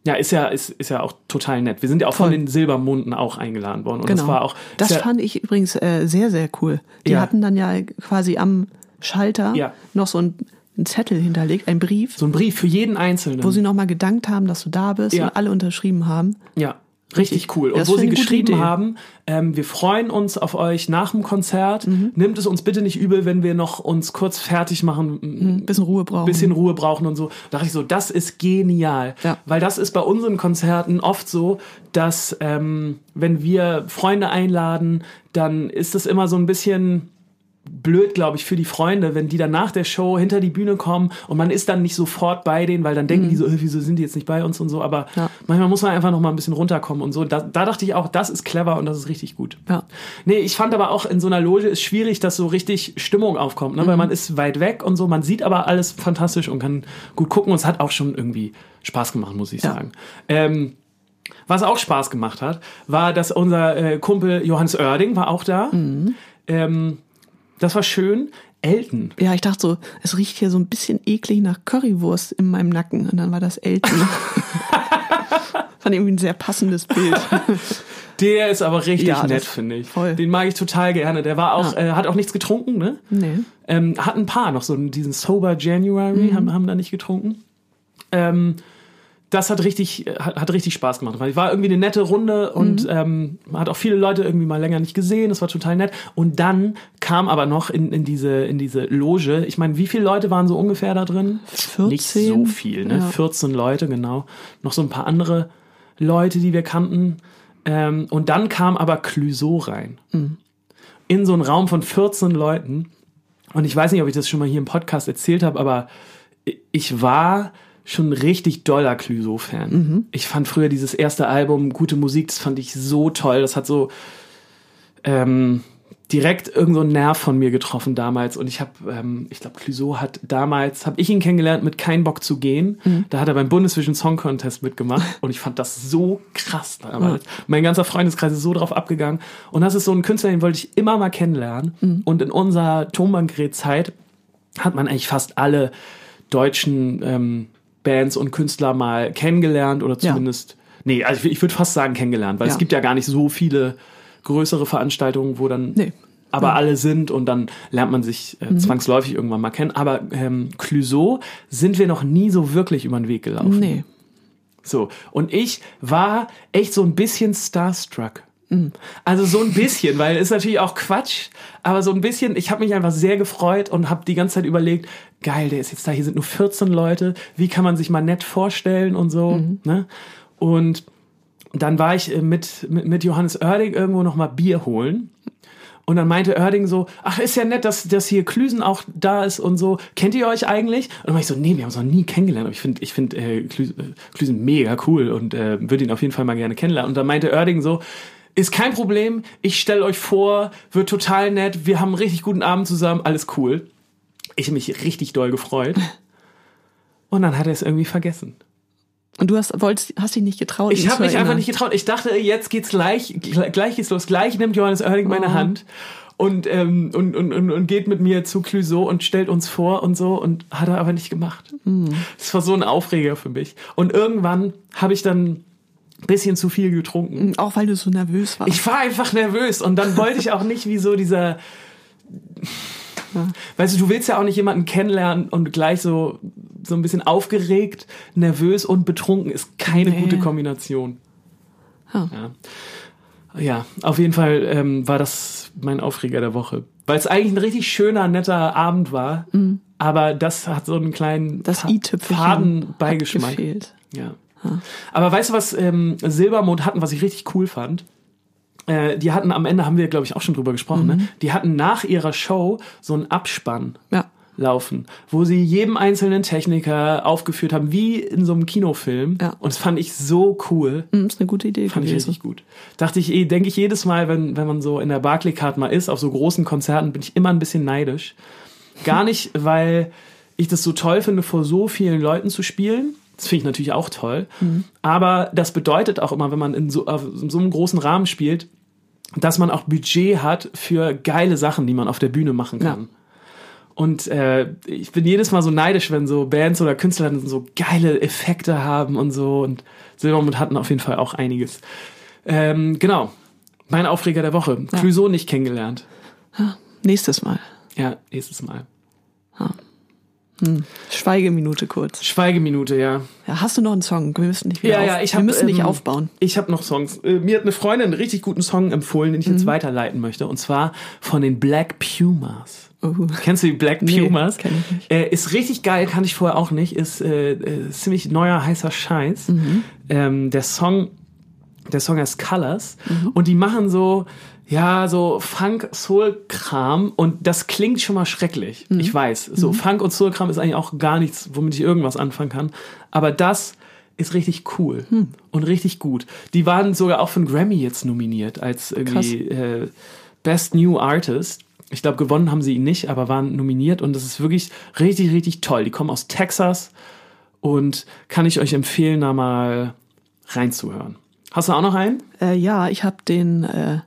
ja, ist ja, ist, ist ja auch total nett. Wir sind ja auch von Voll. den Silbermunden auch eingeladen worden. Und Genau. das war auch. das ja, fand ich übrigens äh, sehr, sehr cool. Die Ja. hatten dann ja quasi am Schalter Ja. noch so ein, ein Zettel hinterlegt, ein Brief, so ein Brief für jeden Einzelnen. wo sie nochmal gedankt haben, dass du da bist Ja. und alle unterschrieben haben. Ja, richtig cool. Und Das wo sie geschrieben haben, ähm, wir freuen uns auf euch nach dem Konzert. Mhm. Nimmt es uns bitte nicht übel, wenn wir noch uns kurz fertig machen, ein Ein bisschen Ruhe brauchen. bisschen Ruhe brauchen und so. Da dachte ich so, das ist genial. Ja. Weil das ist bei unseren Konzerten oft so, dass ähm, wenn wir Freunde einladen, dann ist es immer so ein bisschen blöd, glaube ich, für die Freunde, wenn die dann nach der Show hinter die Bühne kommen und man ist dann nicht sofort bei denen, weil dann denken die so, äh, wieso sind die jetzt nicht bei uns und so. Aber Mhm. Ja. manchmal muss man einfach noch mal ein bisschen runterkommen und so. Da, da dachte ich auch, das ist clever und das ist richtig gut. Ja. Nee, ich fand aber auch in so einer Loge ist schwierig, dass so richtig Stimmung aufkommt, ne? weil man ist weit weg und so. Man sieht aber alles fantastisch und kann gut gucken und es hat auch schon irgendwie Spaß gemacht, muss ich Ja. sagen. Ähm, was auch Spaß gemacht hat, war, dass unser äh, Kumpel Johannes Oerding war auch da. Ähm, das war schön. Elton. Ja, ich dachte so, es riecht hier so ein bisschen eklig nach Currywurst in meinem Nacken. Und dann war das Elton. *laughs* Fand irgendwie ein sehr passendes Bild. *laughs* Der ist aber richtig Ja, nett, finde ich. voll. Den mag ich total gerne. Der war auch, Ja. äh, hat auch nichts getrunken, ne? Nee. Ähm, hat ein paar noch so diesen Sober January, Mhm. haben, haben da nicht getrunken. Ähm, das hat richtig, hat, hat richtig Spaß gemacht, es war irgendwie eine nette Runde und Mhm. ähm, man hat auch viele Leute irgendwie mal länger nicht gesehen. Das war total nett. Und dann kam aber noch in, in diese in diese Loge. Ich meine, wie viele Leute waren so ungefähr da drin? 14? Nicht so viel, ne? Ja. 14 Leute genau. Noch so ein paar andere Leute, die wir kannten. Ähm, und dann kam aber Clüso rein Mhm. in so einen Raum von 14 Leuten. Und ich weiß nicht, ob ich das schon mal hier im Podcast erzählt habe, aber ich war schon richtig doller Clüso-Fan. Mhm. Ich fand früher dieses erste Album, Gute Musik, das fand ich so toll. Das hat so ähm, direkt irgend so einen Nerv von mir getroffen damals. Und ich habe, ähm, ich glaube, Clüso hat damals, habe ich ihn kennengelernt mit Kein Bock zu gehen. Mhm. Da hat er beim Bundesvision Song Contest mitgemacht. *laughs* Und ich fand das so krass damals. Mein ganzer Freundeskreis ist so drauf abgegangen. Und das ist so ein Künstler, den wollte ich immer mal kennenlernen. Mhm. Und in unserer Tonbandgerät-Zeit hat man eigentlich fast alle deutschen ähm, Bands und Künstler mal kennengelernt oder Ja. zumindest, nee, also ich, ich würde fast sagen kennengelernt, weil Ja. es gibt ja gar nicht so viele größere Veranstaltungen, wo dann Nee. aber alle sind und dann lernt man sich Mhm. äh, zwangsläufig irgendwann mal kennen. Aber ähm, Clüso sind wir noch nie so wirklich über den Weg gelaufen. Nee. So. Und ich war echt so ein bisschen starstruck. Also so ein bisschen, weil ist natürlich auch Quatsch, aber so ein bisschen, ich habe mich einfach sehr gefreut und habe die ganze Zeit überlegt, geil, der ist jetzt da, hier sind nur 14 Leute, wie kann man sich mal nett vorstellen und so, ne? Und dann war ich äh, mit, mit, mit Johannes Oerding irgendwo noch mal Bier holen. Und dann meinte Oerding so, ach, ist ja nett, dass, dass hier Klüsen auch da ist und so. Kennt ihr euch eigentlich? Und dann war ich so, nee, wir haben uns noch nie kennengelernt. Aber ich finde ich find, äh, Klüsen, äh, Klüsen mega cool und äh, würde ihn auf jeden Fall mal gerne kennenlernen. Und dann meinte Oerding so, ist kein Problem, ich stelle euch vor, wird total nett, wir haben einen richtig guten Abend zusammen, alles cool. Ich habe mich richtig doll gefreut. Und dann hat er es irgendwie vergessen. Und du hast, wolltest, hast dich nicht getraut. Ich habe mich einfach nicht getraut. Ich dachte, jetzt geht's gleich, gleich geht's los. Gleich nimmt Johannes Oerding meine Oh. Hand und, ähm, und, und, und, und geht mit mir zu Clouseau und stellt uns vor und so und hat er aber nicht gemacht. Hm. Das war so ein Aufreger für mich. Und irgendwann habe ich dann ein bisschen zu viel getrunken. Auch weil du so nervös warst. Ich war einfach nervös und dann wollte ich auch nicht wie so dieser. Weißt du, du willst ja auch nicht jemanden kennenlernen und gleich so, so ein bisschen aufgeregt, nervös und betrunken ist keine Nee. gute Kombination. Ah. Ja. ja, auf jeden Fall ähm, war das mein Aufreger der Woche. Weil es eigentlich ein richtig schöner, netter Abend war, aber das hat so einen kleinen Mhm. das faden gefehlt. Ja. Aber weißt du, was ähm, Silbermond hatten, was ich richtig cool fand? Äh, die hatten am Ende, haben wir glaube ich auch schon drüber gesprochen, Mhm. ne? die hatten nach ihrer Show so einen Abspann Ja. laufen, wo sie jedem einzelnen Techniker aufgeführt haben, wie in so einem Kinofilm. Ja. Und das fand ich so cool. Hm, ist eine gute Idee Fand ich richtig gut. Dachte ich, eh, denke ich jedes Mal, wenn, wenn man so in der Barclaycard mal ist, auf so großen Konzerten, bin ich immer ein bisschen neidisch. Gar *laughs* nicht, weil ich das so toll finde, vor so vielen Leuten zu spielen. Das finde ich natürlich auch toll. Aber das bedeutet auch immer, wenn man in so, auf so einem großen Rahmen spielt, dass man auch Budget hat für geile Sachen, die man auf der Bühne machen kann. Ja. Und äh, ich bin jedes Mal so neidisch, wenn so Bands oder Künstler dann so geile Effekte haben und so. Und Silbermond hatten auf jeden Fall auch einiges. Ähm, genau. Mein Aufreger der Woche. Ja. Clouseau nicht kennengelernt. Nächstes Mal. Ja, nächstes Mal. Schweigeminute kurz. Schweigeminute, ja. Ja, hast du noch einen Song? Wir müssen nicht, Ja, auf, ja, ich wir hab, müssen nicht ähm, aufbauen. Ich habe noch Songs. Äh, mir hat eine Freundin einen richtig guten Song empfohlen, den ich Mhm. jetzt weiterleiten möchte. Und zwar von den Black Pumas. Oh. Kennst du die Black Nee, Pumas? kenn ich nicht. Äh, ist richtig geil, kannte ich vorher auch nicht. Ist äh, äh, ziemlich neuer, heißer Scheiß. Mhm. Ähm, der Song, der Song heißt Colors. Mhm. Und die machen so, ja, so Funk-Soul-Kram. Und das klingt schon mal schrecklich. Mhm. Ich weiß. So Funk- und Soul-Kram ist eigentlich auch gar nichts, womit ich irgendwas anfangen kann. Aber das ist richtig cool Hm. und richtig gut. Die waren sogar auch für einen Grammy jetzt nominiert als irgendwie äh, Best New Artist. Ich glaube, gewonnen haben sie ihn nicht, aber waren nominiert und das ist wirklich richtig, richtig toll. Die kommen aus Texas und kann ich euch empfehlen, da mal reinzuhören. Hast du auch noch einen? Äh, ja, ich habe den, äh,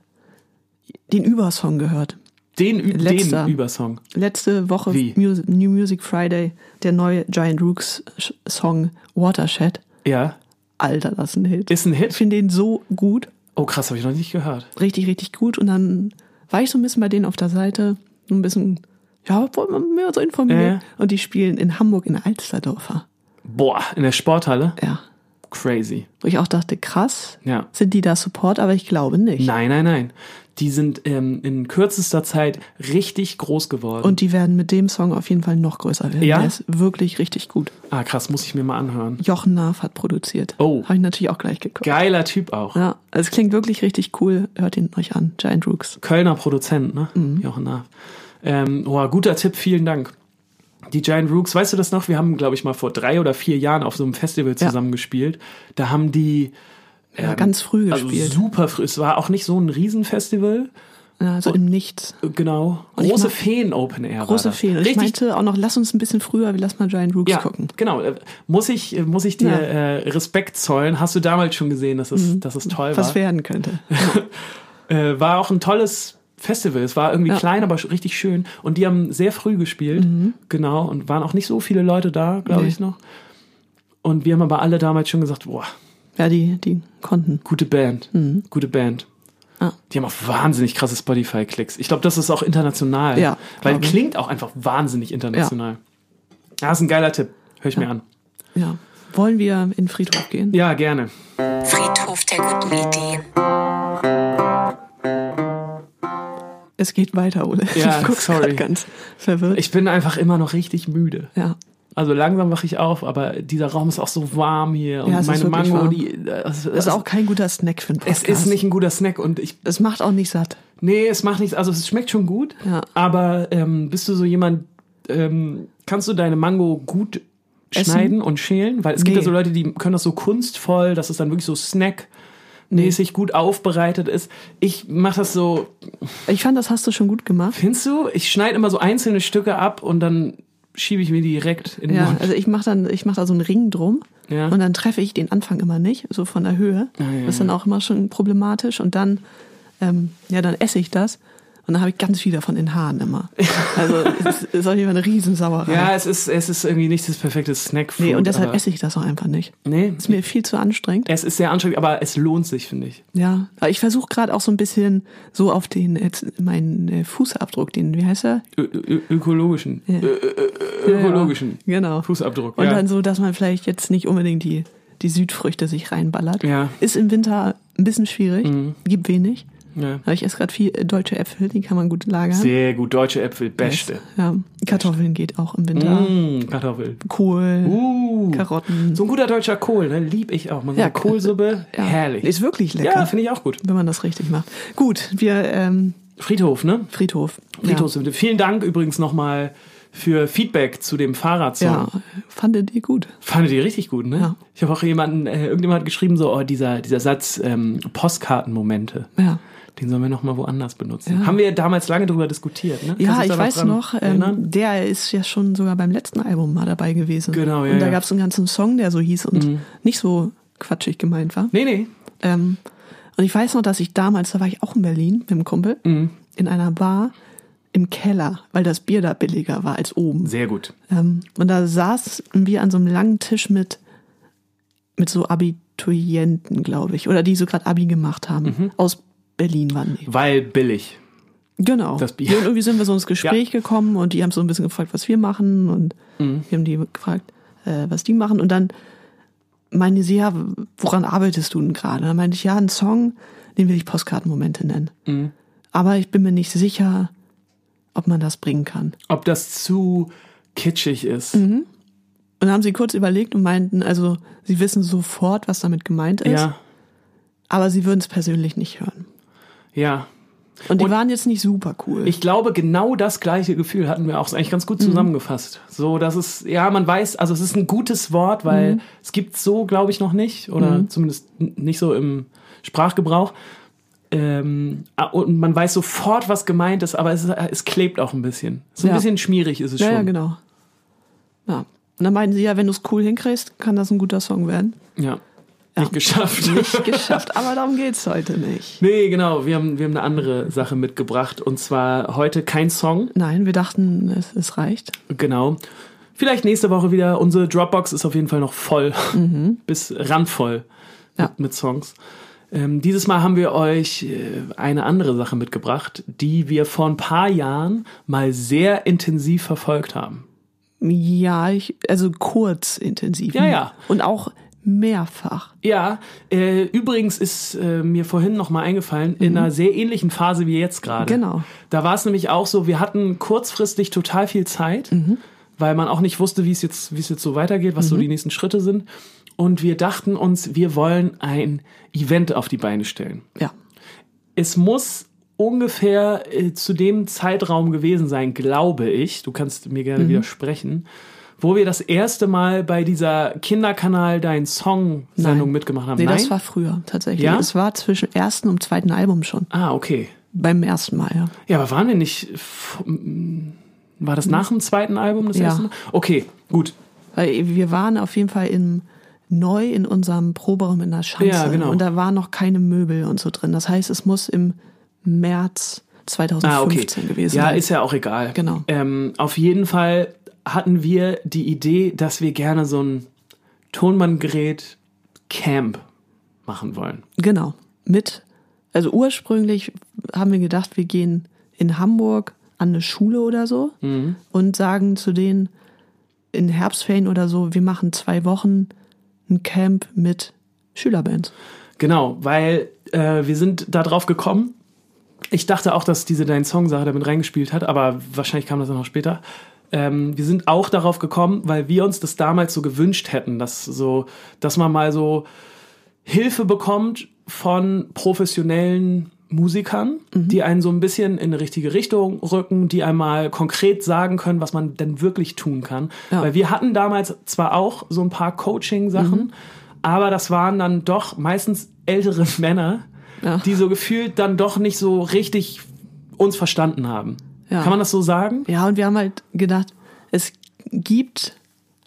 den Übersong gehört. Den, Ü- Letzter. den Übersong. Letzte Woche Wie? Music, New Music Friday, der neue Giant Rooks Song Watershed. Ja. Alter, das ist ein Hit. Ist ein Ich Hit. finde den so gut, Oh krass, habe ich noch nicht gehört. richtig, richtig gut. Und dann war ich so ein bisschen bei denen auf der Seite, so ein bisschen, ja, wollen wir mehr so informieren. Ja. Und die spielen in Hamburg in Alsterdorfer. Boah, in der Sporthalle? Ja. Crazy. Wo ich auch dachte, krass, Ja. sind die da Support, aber ich glaube nicht. Nein, nein, nein. Die sind ähm, in kürzester Zeit richtig groß geworden. Und die werden mit dem Song auf jeden Fall noch größer werden. Ja? Der ist wirklich richtig gut. ah, krass, muss ich mir mal anhören. Jochen Naaf hat produziert. Oh. Habe ich natürlich auch gleich geguckt. Geiler Typ auch. Ja, also es klingt wirklich richtig cool. Hört ihn euch an. Giant Rooks. Kölner Produzent, ne? Mhm. Jochen Naaf. Ähm, oh, guter Tipp, vielen Dank. Die Giant Rooks, weißt du das noch? Wir haben, glaube ich, mal vor drei oder vier Jahren auf so einem Festival Ja. zusammen gespielt. Da haben die Ja, ganz früh also gespielt. super früh. Es war auch nicht so ein Riesenfestival. ja, so im Nichts. Genau. Und Große Feen Open Air. war Große das. Fehler. Ich Richtig meinte auch noch, lass uns ein bisschen früher, wir lass mal Giant Rooks ja, gucken. genau. Äh, Muss ich, äh, muss ich dir Ja. äh, Respekt zollen? Hast du damals schon gesehen, dass es, dass es toll Mhm. Was war? werden könnte. *laughs* Äh, war auch ein tolles Festival. Es war irgendwie Ja. klein, aber richtig schön. Und die haben sehr früh gespielt. Genau. Und waren auch nicht so viele Leute da, glaube Nee. ich noch. Und wir haben aber alle damals schon gesagt, boah, Ja, die, die konnten. gute Band. Gute Band. Ah. Die haben auch wahnsinnig krasse Spotify-Klicks. Ich glaube, das ist auch international. Ja, Weil klingt auch einfach wahnsinnig international. Ja, ist ein geiler Tipp. Hör ich mir an. Ja. Wollen wir in den Friedhof gehen? Ja, gerne. Friedhof der guten Ideen. Es geht weiter, Ole. Ja, ich sorry. ganz verwirrt. Ich bin einfach immer noch richtig müde. ja. Also langsam wache ich auf, aber dieser Raum ist auch so warm hier. Und Ja, meine Mango, warm. die. Das, Das ist auch kein guter Snack für einen Es ist nicht ein guter Snack und ich. Es macht auch nicht satt. Nee, es macht nichts. Also es schmeckt schon gut. Ja. Aber ähm, bist du so jemand, ähm, kannst du deine Mango gut Essen? schneiden und schälen? Weil es gibt Nee. ja so Leute, die können das so kunstvoll, dass es dann wirklich so Snack-mäßig gut aufbereitet ist. Ich mache das so, Ich fand, das hast du schon gut gemacht. findest du? Ich schneide immer so einzelne Stücke ab und dann schiebe ich mir die direkt in den Ja, Mund. also ich mache dann, ich mache da so einen Ring drum Ja. und dann treffe ich den Anfang immer nicht, so von der Höhe. ja, das ist dann auch immer schon problematisch und dann, ähm, ja, dann esse ich das und dann habe ich ganz viel davon in Haaren immer. Also es ist, ist auf jeden Fall eine Riesensauerei. Ja, es ist, es ist irgendwie nicht das perfekte Snackfood. nee, und deshalb esse ich das auch einfach nicht. Nee, Ist mir viel zu anstrengend. es ist sehr anstrengend, aber es lohnt sich, finde ich. Ja, aber ich versuche gerade auch so ein bisschen so auf den, jetzt meinen äh, Fußabdruck, den, wie heißt er? Ö ökologischen. Ö ö ökologischen. Genau. Fußabdruck. Und ja. dann so, dass man vielleicht jetzt nicht unbedingt die, die Südfrüchte sich reinballert. Ja. Mhm. Ist im Winter ein bisschen schwierig, gibt wenig. Ja. Ich esse gerade viel äh, deutsche Äpfel, die kann man gut lagern. Sehr gut, deutsche Äpfel, beste. Ja, Kartoffeln geht auch im Winter. Mm, Kartoffel. Kohl, Uh. Karotten. So ein guter deutscher Kohl, ne? Lieb ich auch. Man so Ja, Kohlsuppe, Ja, herrlich. Ist wirklich lecker, ja, finde ich auch gut. wenn man das richtig macht. Gut, wir ähm, Friedhof, ne? Friedhof. Friedhofshütte. Vielen Dank übrigens nochmal für Feedback zu dem Fahrradsong. Ja, ja fandet ihr gut. Fandet ihr richtig gut, ne? Ja. Ich habe auch jemanden, äh, irgendjemand hat geschrieben, so, oh, dieser, dieser Satz, ähm, Postkartenmomente. Ja. Den sollen wir nochmal woanders benutzen. Haben wir damals lange drüber diskutiert, ne? Ja, ich weiß noch, ähm, der ist ja schon sogar beim letzten Album mal dabei gewesen. Genau, ja, Und da ja. Mhm. gab es einen ganzen Song, der so hieß und nicht so quatschig gemeint war. Nee, nee. Ähm, und ich weiß noch, dass ich damals, da war ich auch in Berlin mit dem Kumpel, Mhm. in einer Bar im Keller, weil das Bier da billiger war als oben. Sehr gut. Ähm, und da saßen wir an so einem langen Tisch mit, mit so Abiturienten, glaube ich, oder die so gerade Abi gemacht haben. Mhm. Aus Berlin waren die. Weil billig. Genau. Das Bier. Und irgendwie sind wir so ins Gespräch gekommen und die haben so ein bisschen gefragt, was wir machen und Mhm. wir haben die gefragt, äh, was die machen und dann meinte sie, ja, woran arbeitest du denn gerade? Dann meinte ich, ja, einen Song, den will ich Postkartenmomente nennen. Mhm. Aber ich bin mir nicht sicher, ob man das bringen kann. Ob das zu kitschig ist. Mhm. Und dann haben sie kurz überlegt und meinten, also sie wissen sofort, was damit gemeint ist, Ja, aber sie würden es persönlich nicht hören. Ja. Und die Und- waren jetzt nicht super cool. Ich glaube, genau das gleiche Gefühl hatten wir auch eigentlich ganz Mhm. gut zusammengefasst. So, dass es, ja, man weiß, also es ist ein gutes Wort, weil Mhm. es gibt so, glaube ich, noch nicht, oder zumindest n- nicht so im Sprachgebrauch. Ähm, und man weiß sofort, was gemeint ist, aber es, ist, es klebt auch ein bisschen. So ein Ja. bisschen schmierig ist es ja, schon. ja, genau. Ja. Und dann meinten sie, ja, wenn du es cool hinkriegst, kann das ein guter Song werden. Ja. Ja. Nicht geschafft. *laughs* Nicht geschafft, aber darum geht's heute nicht. nee, genau. Wir haben, wir haben eine andere Sache mitgebracht. Und zwar heute kein Song. Nein, wir dachten, es, es reicht. Genau. Vielleicht nächste Woche wieder. Unsere Dropbox ist auf jeden Fall noch voll. *laughs* Bis randvoll Ja. mit, mit Songs. Ähm, dieses Mal haben wir euch äh, eine andere Sache mitgebracht, die wir vor ein paar Jahren mal sehr intensiv verfolgt haben. Ja, ich, also kurz intensiv. Ja, ja. Und auch mehrfach. Ja, äh, übrigens ist äh, mir vorhin noch mal eingefallen, in einer sehr ähnlichen Phase wie jetzt gerade. Genau. Da war es nämlich auch so, wir hatten kurzfristig total viel Zeit, weil man auch nicht wusste, wie es jetzt, wie es jetzt so weitergeht, was so die nächsten Schritte sind. Und wir dachten uns, wir wollen ein Event auf die Beine stellen. Ja. Es muss ungefähr äh, zu dem Zeitraum gewesen sein, glaube ich. Du kannst mir gerne widersprechen. Wo wir das erste Mal bei dieser Kinderkanal Dein Song Sendung Nein. mitgemacht haben. Nee, Nein? das war früher tatsächlich. Ja? Es war zwischen ersten und zweiten Album schon. ah, okay. Beim ersten Mal, ja. Ja, aber waren wir nicht. War das nach dem zweiten Album das Ja. erste Mal? Okay, gut. Weil wir waren auf jeden Fall in, neu in unserem Proberaum in der Schanze. Ja, genau. Und da waren noch keine Möbel und so drin. Das heißt, es muss im März 2015 Ah, okay. gewesen Ja, sein. ist ja auch egal. Genau. Ähm, auf jeden Fall hatten wir die Idee, dass wir gerne so ein Tonbandgerät Camp machen wollen. Genau. Mit, also ursprünglich haben wir gedacht, wir gehen in Hamburg an eine Schule oder so Mhm. und sagen zu denen in Herbstferien oder so, wir machen zwei Wochen ein Camp mit Schülerbands. Genau, weil äh, wir sind da drauf gekommen. Ich dachte auch, dass diese Dein Song-Sache damit reingespielt hat, aber wahrscheinlich kam das dann noch später. Ähm, wir sind auch darauf gekommen, weil wir uns das damals so gewünscht hätten, dass so, dass man mal so Hilfe bekommt von professionellen Musikern, Mhm. die einen so ein bisschen in eine richtige Richtung rücken, die einmal konkret sagen können, was man denn wirklich tun kann. Ja. Weil wir hatten damals zwar auch so ein paar Coaching-Sachen, Mhm. aber das waren dann doch meistens ältere *laughs* Männer, Ja. die so gefühlt dann doch nicht so richtig uns verstanden haben. Ja. Kann man das so sagen? Ja, und wir haben halt gedacht, es gibt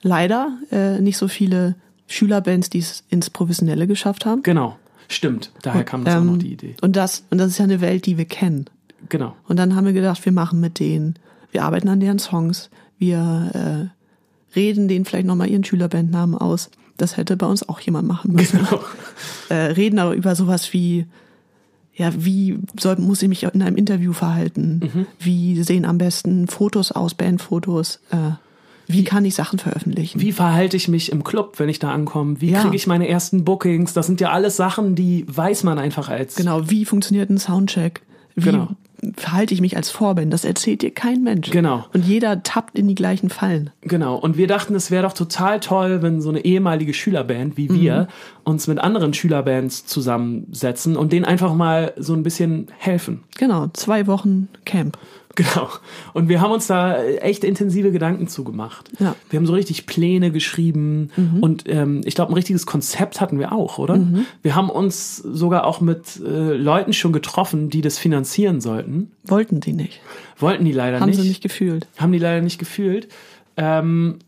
leider äh, nicht so viele Schülerbands, die es ins Professionelle geschafft haben. Genau. Stimmt. Daher kam das auch Ähm, noch die Idee. Und das, und das ist ja eine Welt, die wir kennen. Genau. Und dann haben wir gedacht, wir machen mit denen, wir arbeiten an deren Songs, wir äh, reden denen vielleicht nochmal ihren Schülerbandnamen aus. Das hätte bei uns auch jemand machen müssen. Genau. *laughs* Äh, reden aber über sowas wie, ja, wie soll, muss ich mich in einem Interview verhalten? Mhm. Wie sehen am besten Fotos aus, Bandfotos? Äh, wie kann ich Sachen veröffentlichen? Wie verhalte ich mich im Club, wenn ich da ankomme? Wie Ja. kriege ich meine ersten Bookings? Das sind ja alles Sachen, die weiß man einfach als. Genau, wie funktioniert ein Soundcheck? Wie Genau. Verhalte ich mich als Vorband? Das erzählt dir kein Mensch. Genau. Und jeder tappt in die gleichen Fallen. Genau. Und wir dachten, es wäre doch total toll, wenn so eine ehemalige Schülerband wie wir uns mit anderen Schülerbands zusammensetzen und denen einfach mal so ein bisschen helfen. Genau, zwei Wochen Camp. Genau. Und wir haben uns da echt intensive Gedanken zugemacht. Ja. Wir haben so richtig Pläne geschrieben und ähm, ich glaube, ein richtiges Konzept hatten wir auch, oder? Wir haben uns sogar auch mit äh, Leuten schon getroffen, die das finanzieren sollten. Wollten die nicht. Wollten die leider Haben nicht. sie nicht gefühlt. Haben die leider nicht gefühlt. Ähm,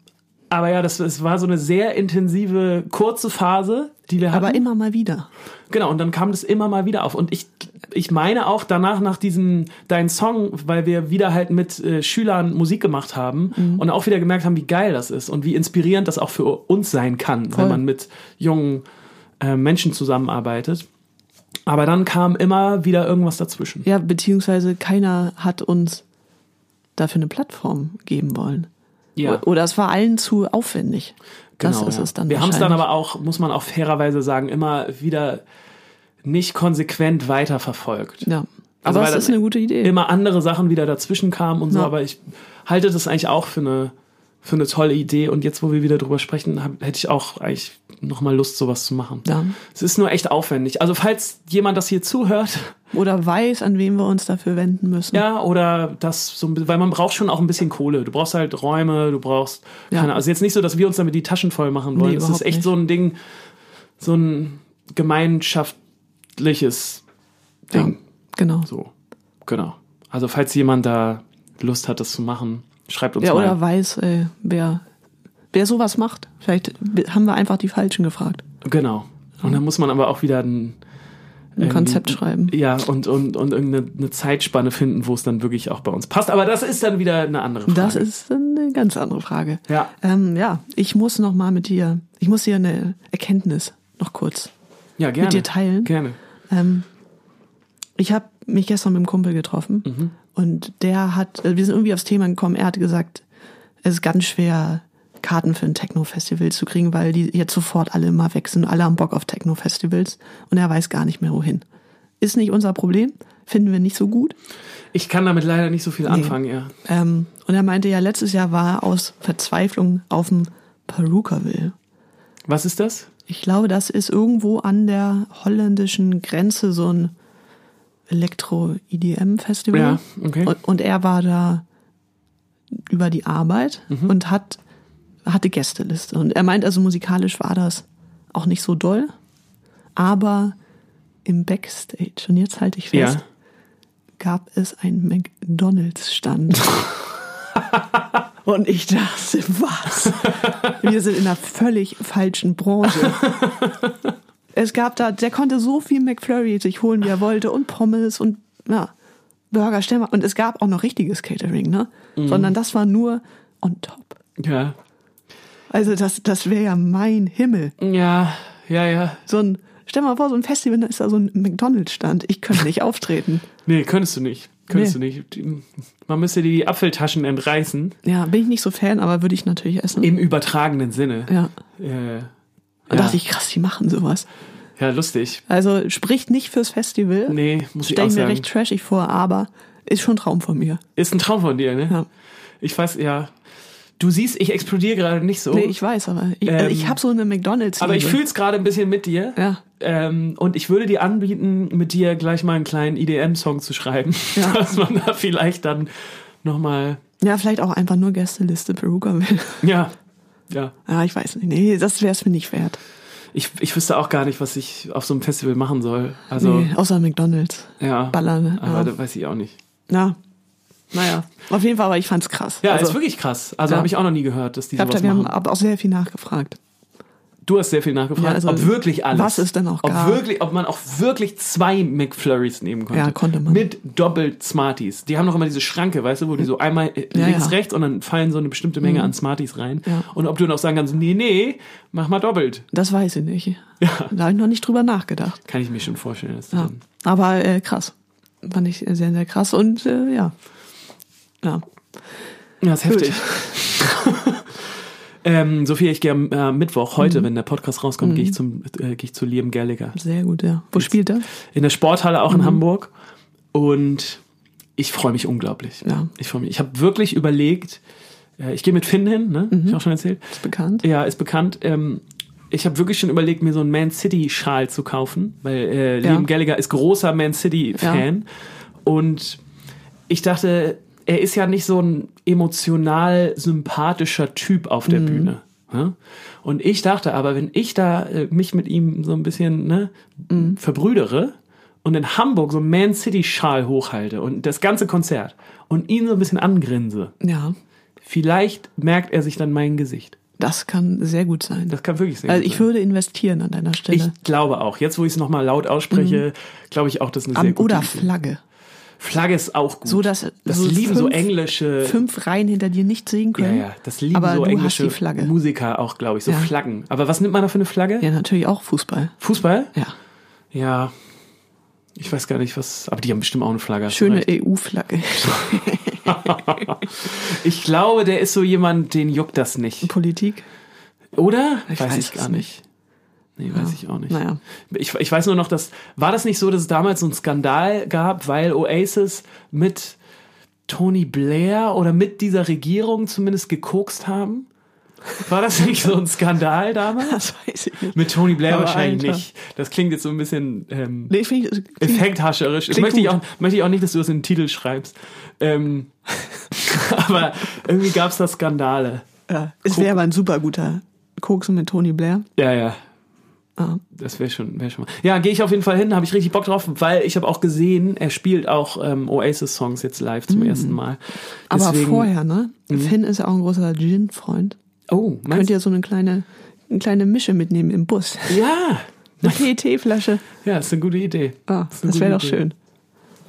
aber ja, das, das war so eine sehr intensive, kurze Phase, die wir hatten. Aber immer mal wieder. Genau, und dann kam das immer mal wieder auf. Und ich, ich meine auch danach, nach diesem, dein Song, weil wir wieder halt mit äh, Schülern Musik gemacht haben Mhm. und auch wieder gemerkt haben, wie geil das ist und wie inspirierend das auch für uns sein kann, Voll. wenn man mit jungen äh, Menschen zusammenarbeitet. Aber dann kam immer wieder irgendwas dazwischen. Ja, beziehungsweise keiner hat uns dafür eine Plattform geben wollen. Ja. Oder es war allen zu aufwendig. Das Genau, ist ja. es dann Wir haben es dann aber auch, muss man auch fairerweise sagen, immer wieder nicht konsequent weiterverfolgt. Ja. Also Aber es ist eine gute Idee. Immer andere Sachen wieder dazwischen kamen und so, Ja. aber ich halte das eigentlich auch für eine, für eine tolle Idee. Und jetzt, wo wir wieder drüber sprechen, hab, hätte ich auch eigentlich nochmal Lust, sowas zu machen. Ja. Es ist nur echt aufwendig. Also, falls jemand das hier zuhört, Oder weiß, an wen wir uns dafür wenden müssen. ja, oder das so ein bisschen, weil man braucht schon auch ein bisschen Kohle. Du brauchst halt Räume, du brauchst, Ja. keine, also jetzt nicht so, dass wir uns damit die Taschen voll machen wollen. Nee, das ist echt nicht. so ein Ding, so ein gemeinschaftliches Ja, Ding. genau. So, genau. Also falls jemand da Lust hat, das zu machen, schreibt uns Ja, mal. oder weiß, äh, wer, wer sowas macht. Vielleicht haben wir einfach die Falschen gefragt. Genau. Und dann muss man aber auch wieder ein, Ein Konzept schreiben. Ja, und, und, und irgendeine eine Zeitspanne finden, wo es dann wirklich auch bei uns passt. Aber das ist dann wieder eine andere Frage. Das ist eine ganz andere Frage. Ja. Ähm, ja, ich muss noch mal mit dir, ich muss dir eine Erkenntnis noch kurz. Ja, gerne. dir teilen? Gerne. Ähm, ich habe mich gestern mit einem Kumpel getroffen Mhm. und der hat, äh, wir sind irgendwie aufs Thema gekommen, er hat gesagt, es ist ganz schwer, Karten für ein Techno-Festival zu kriegen, weil die jetzt sofort alle immer weg sind. Alle haben Bock auf Techno-Festivals und er weiß gar nicht mehr wohin. Ist nicht unser Problem, finden wir nicht so gut. Ich kann damit leider nicht so viel anfangen, ja. Ähm, und er meinte ja, letztes Jahr war er aus Verzweiflung auf dem Perukaville. Was ist das? Ich glaube, das ist irgendwo an der holländischen Grenze so ein Elektro-EDM-Festival. Ja, okay. Und, und er war da über die Arbeit Mhm. und hat, hatte Gästeliste. Und er meint also, musikalisch war das auch nicht so doll, aber im Backstage, und jetzt halte ich fest, Ja. gab es einen McDonalds-Stand. *laughs* Und ich dachte, was? Wir sind in einer völlig falschen Branche. Es gab da, der konnte so viel McFlurry sich holen, wie er wollte, und Pommes und ja, Burger, stell mal. Und es gab auch noch richtiges Catering, ne? Sondern das war nur on top. Ja. Also das, das wäre ja mein Himmel. Ja, ja, ja. So ein, stell mal vor, so ein Festival, da ist da so ein McDonalds-Stand. Ich könnte nicht auftreten. Nee, könntest du nicht. Könntest Nee. du nicht. Man müsste die Apfeltaschen entreißen. Ja, bin ich nicht so Fan, aber würde ich natürlich essen. Im übertragenen Sinne. Ja. Ja. Da Ja. dachte ich, krass, die machen sowas. ja, lustig. Also spricht nicht fürs Festival. Nee, muss ich Stelle auch ich mir sagen. recht trashig vor, aber ist schon ein Traum von mir. Ist ein Traum von dir, ne? Ja. Ich weiß, ja. Du siehst, ich explodiere gerade nicht so. Nee, ich weiß, aber ich, Ähm, ich habe so eine McDonalds. aber ich fühle es gerade ein bisschen mit dir. Ja. Ähm, und ich würde dir anbieten, mit dir gleich mal einen kleinen IDM-Song zu schreiben. *laughs* Ja. Dass man da vielleicht dann nochmal. Ja, vielleicht auch einfach nur Gästeliste Peruka will. Ja. Ja. Ja, ich weiß nicht. Nee, das wäre es mir nicht wert. Ich, ich wüsste auch gar nicht, was ich auf so einem Festival machen soll. Also, nee, außer McDonalds. ja. Ballern. Aber Ja. das weiß ich auch nicht. ja. Naja, auf jeden Fall, aber ich fand's krass. Ja, also, ist wirklich krass. Also Ja. habe ich auch noch nie gehört, dass die ich hab sowas da, wir haben machen. aber auch sehr viel nachgefragt. Du hast sehr viel nachgefragt, Ja, also, ob wirklich alles. was es denn auch ob gab. Wirklich, ob man auch wirklich zwei McFlurries nehmen konnte. Ja, konnte man. Mit doppelt Smarties. Die haben doch immer diese Schranke, weißt du, wo die so einmal Ja, links, ja. Mhm. rechts und dann fallen so eine bestimmte Menge an Smarties rein. Ja. Und ob du dann auch sagen kannst, nee, nee, mach mal doppelt. Das weiß ich nicht. Da habe ich noch nicht drüber nachgedacht. Kann ich mir schon vorstellen. Dass Ja. Aber äh, krass. Fand ich sehr, sehr krass. Und äh, ja. Ja. Ja, ist heftig. *laughs* ähm, Sophia, ich gehe am äh, Mittwoch, heute, Mhm. wenn der Podcast rauskommt, gehe ich zum, äh, gehe ich zu Liam Gallagher. Sehr gut, ja. Wo spielt er? in der Sporthalle Mhm. auch in Hamburg und ich freue mich unglaublich. Ja. Ich freue mich. Ich habe wirklich überlegt, äh, ich gehe mit Finn hin, ne? Mhm. Ich auch schon erzählt. Ist bekannt. Ja, ist bekannt. Ähm, ich habe wirklich schon überlegt, mir so einen Man City Schal zu kaufen, weil äh, Ja. Liam Gallagher ist großer Man City Fan und ich dachte, er ist ja nicht so ein emotional sympathischer Typ auf Mhm. der Bühne. Ne? Und ich dachte aber, wenn ich da äh, mich mit ihm so ein bisschen ne, Mhm. verbrüdere und in Hamburg so einen Man City Schal hochhalte und das ganze Konzert und ihn so ein bisschen angrinse, Ja. vielleicht merkt er sich dann mein Gesicht. Das kann sehr gut sein. Das kann wirklich sehr also ich sein. würde investieren an deiner Stelle. Ich glaube auch. Jetzt, wo ich es nochmal laut ausspreche, glaube ich auch, das ist eine sehr Mhm. Am, gute oder. Flagge. Flagge ist auch gut. So, dass das so lieben so fünf- englische. Fünf Reihen hinter dir nicht sehen ja, können. ja, das lieben aber so englische. Musiker auch, glaube ich. So Ja. Flaggen. Aber was nimmt man da für eine Flagge? Ja, natürlich auch Fußball. Fußball? Ja. Ja. Ich weiß gar nicht, was. Aber die haben bestimmt auch eine Flagge. Schöne. EU-Flagge. *laughs* Ich glaube, der ist so jemand, den juckt das nicht. Politik. Oder? Ich weiß weiß ich gar es nicht. Nee, weiß ich auch nicht. Naja. Ich, ich weiß nur noch, dass war das nicht so, dass es damals so einen Skandal gab, weil Oasis mit Tony Blair oder mit dieser Regierung zumindest gekokst haben? War das nicht so ein Skandal damals? Das weiß ich nicht. Mit Tony Blair Aber wahrscheinlich Alter. nicht. Das klingt jetzt so ein bisschen ähm, Nee, ich, klingt- effekthascherisch. Klingt möchte ich, auch, möchte ich auch nicht, dass du das in den Titel schreibst. Ähm, *laughs* aber irgendwie gab es da Skandale. ja, es wäre aber ein super guter Koksen mit Tony Blair. Ja, ja. Ah. Das wäre schon, wär schon. Ja, gehe ich auf jeden Fall hin, habe ich richtig Bock drauf, weil ich habe auch gesehen, er spielt auch ähm, Oasis-Songs jetzt live zum ersten Mal. Mm. Aber Deswegen- vorher, ne? Finn ist ja auch ein großer Gin-Freund. Oh, Könnt meinst ihr so eine kleine, eine kleine Mische mitnehmen im Bus? Ja, *laughs* Eine PET-Flasche. ja, ist eine gute Idee. Ah, das wäre doch schön.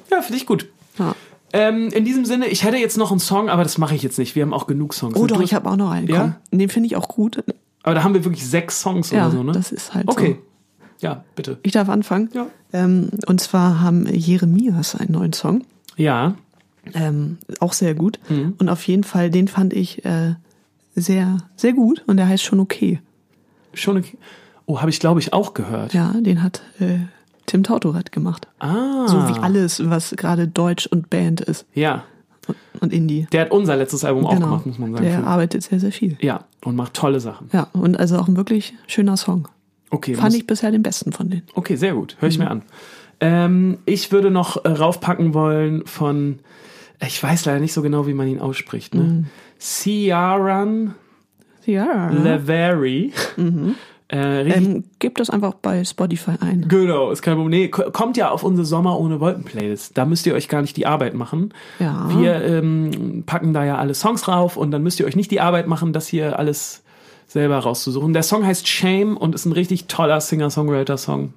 Ja, finde ich gut. Ja. Ähm, in diesem Sinne, ich hätte jetzt noch einen Song, aber das mache ich jetzt nicht. Wir haben auch genug Songs. Oh doch, Du- ich habe auch noch einen. Ja? Komm, den finde ich auch gut. Aber da haben wir wirklich sechs Songs Ja, oder so, ne? das ist halt Okay. so. Ja, bitte. Ich darf anfangen. Ja. Ähm, und zwar haben Jeremias einen neuen Song. Ja. Ähm, auch sehr gut. Mhm. Und auf jeden Fall, den fand ich äh, sehr, sehr gut. Und der heißt schon okay. Schon okay. Oh, habe ich, glaube ich, auch gehört. Ja, den hat äh, Tim Tautorat gemacht. Ah. So wie alles, was gerade Deutsch und Band ist. Ja. Und, Indie. Der hat unser letztes Album auch genau. gemacht, muss man sagen. Der arbeitet sehr, sehr viel. ja, und macht tolle Sachen. Ja, und also auch ein wirklich schöner Song. Okay, Fand ich bisher den besten von denen. Okay, sehr gut. Hör ich Mhm. mir an. Ähm, ich würde noch äh, raufpacken wollen von, ich weiß leider nicht so genau, wie man ihn ausspricht. Ne? Mhm. Ciaran Ja. Levery. Äh, Ähm, gebt das einfach bei Spotify ein. Genau, ist kein Problem. Nee, ko- kommt ja auf unsere Sommer ohne Wolken Playlist. Da müsst ihr euch gar nicht die Arbeit machen. Ja. Wir ähm, packen da ja alle Songs rauf und dann müsst ihr euch nicht die Arbeit machen, das hier alles selber rauszusuchen. Der Song heißt Shame und ist ein richtig toller Singer-Songwriter-Song.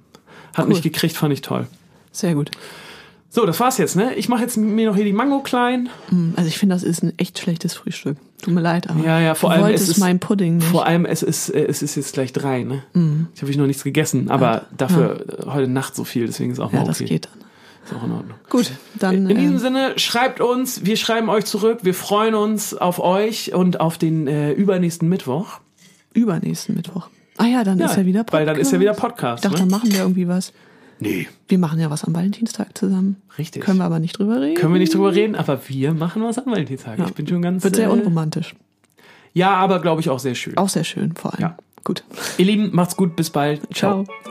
Hat Cool. mich gekriegt, fand ich toll. Sehr gut. So, das war's jetzt, ne? Ich mache jetzt mir noch hier die Mango klein. Hm, Also ich finde, das ist ein echt schlechtes Frühstück. Tut mir leid, aber Ja, ja, vor du allem wolltest es ist- meinen Pudding nicht. Vor allem, es ist, äh, es ist jetzt gleich drei, ne? Mhm. Ich habe ich noch nichts gegessen, aber dafür äh, heute Nacht so viel, deswegen ist auch ja, mal das okay. geht dann. Ist auch in Ordnung. Gut, dann In diesem ähm, Sinne, schreibt uns, wir schreiben euch zurück, wir freuen uns auf euch und auf den äh, übernächsten Mittwoch. übernächsten Mittwoch. Ah ja, dann ist ja wieder Podcast. Weil dann ist ja wieder Podcast. Ich dachte, ne? dann machen wir irgendwie was. Nee. Wir machen ja was am Valentinstag zusammen. Richtig. Können wir aber nicht drüber reden. Können wir nicht drüber reden, aber wir machen was am Valentinstag. Ich bin schon ganz. Wird sehr äh, unromantisch. Ja, aber glaube ich auch sehr schön. Auch sehr schön vor allem. Ja. Gut. Ihr Lieben, macht's gut, bis bald. Ciao. Ciao.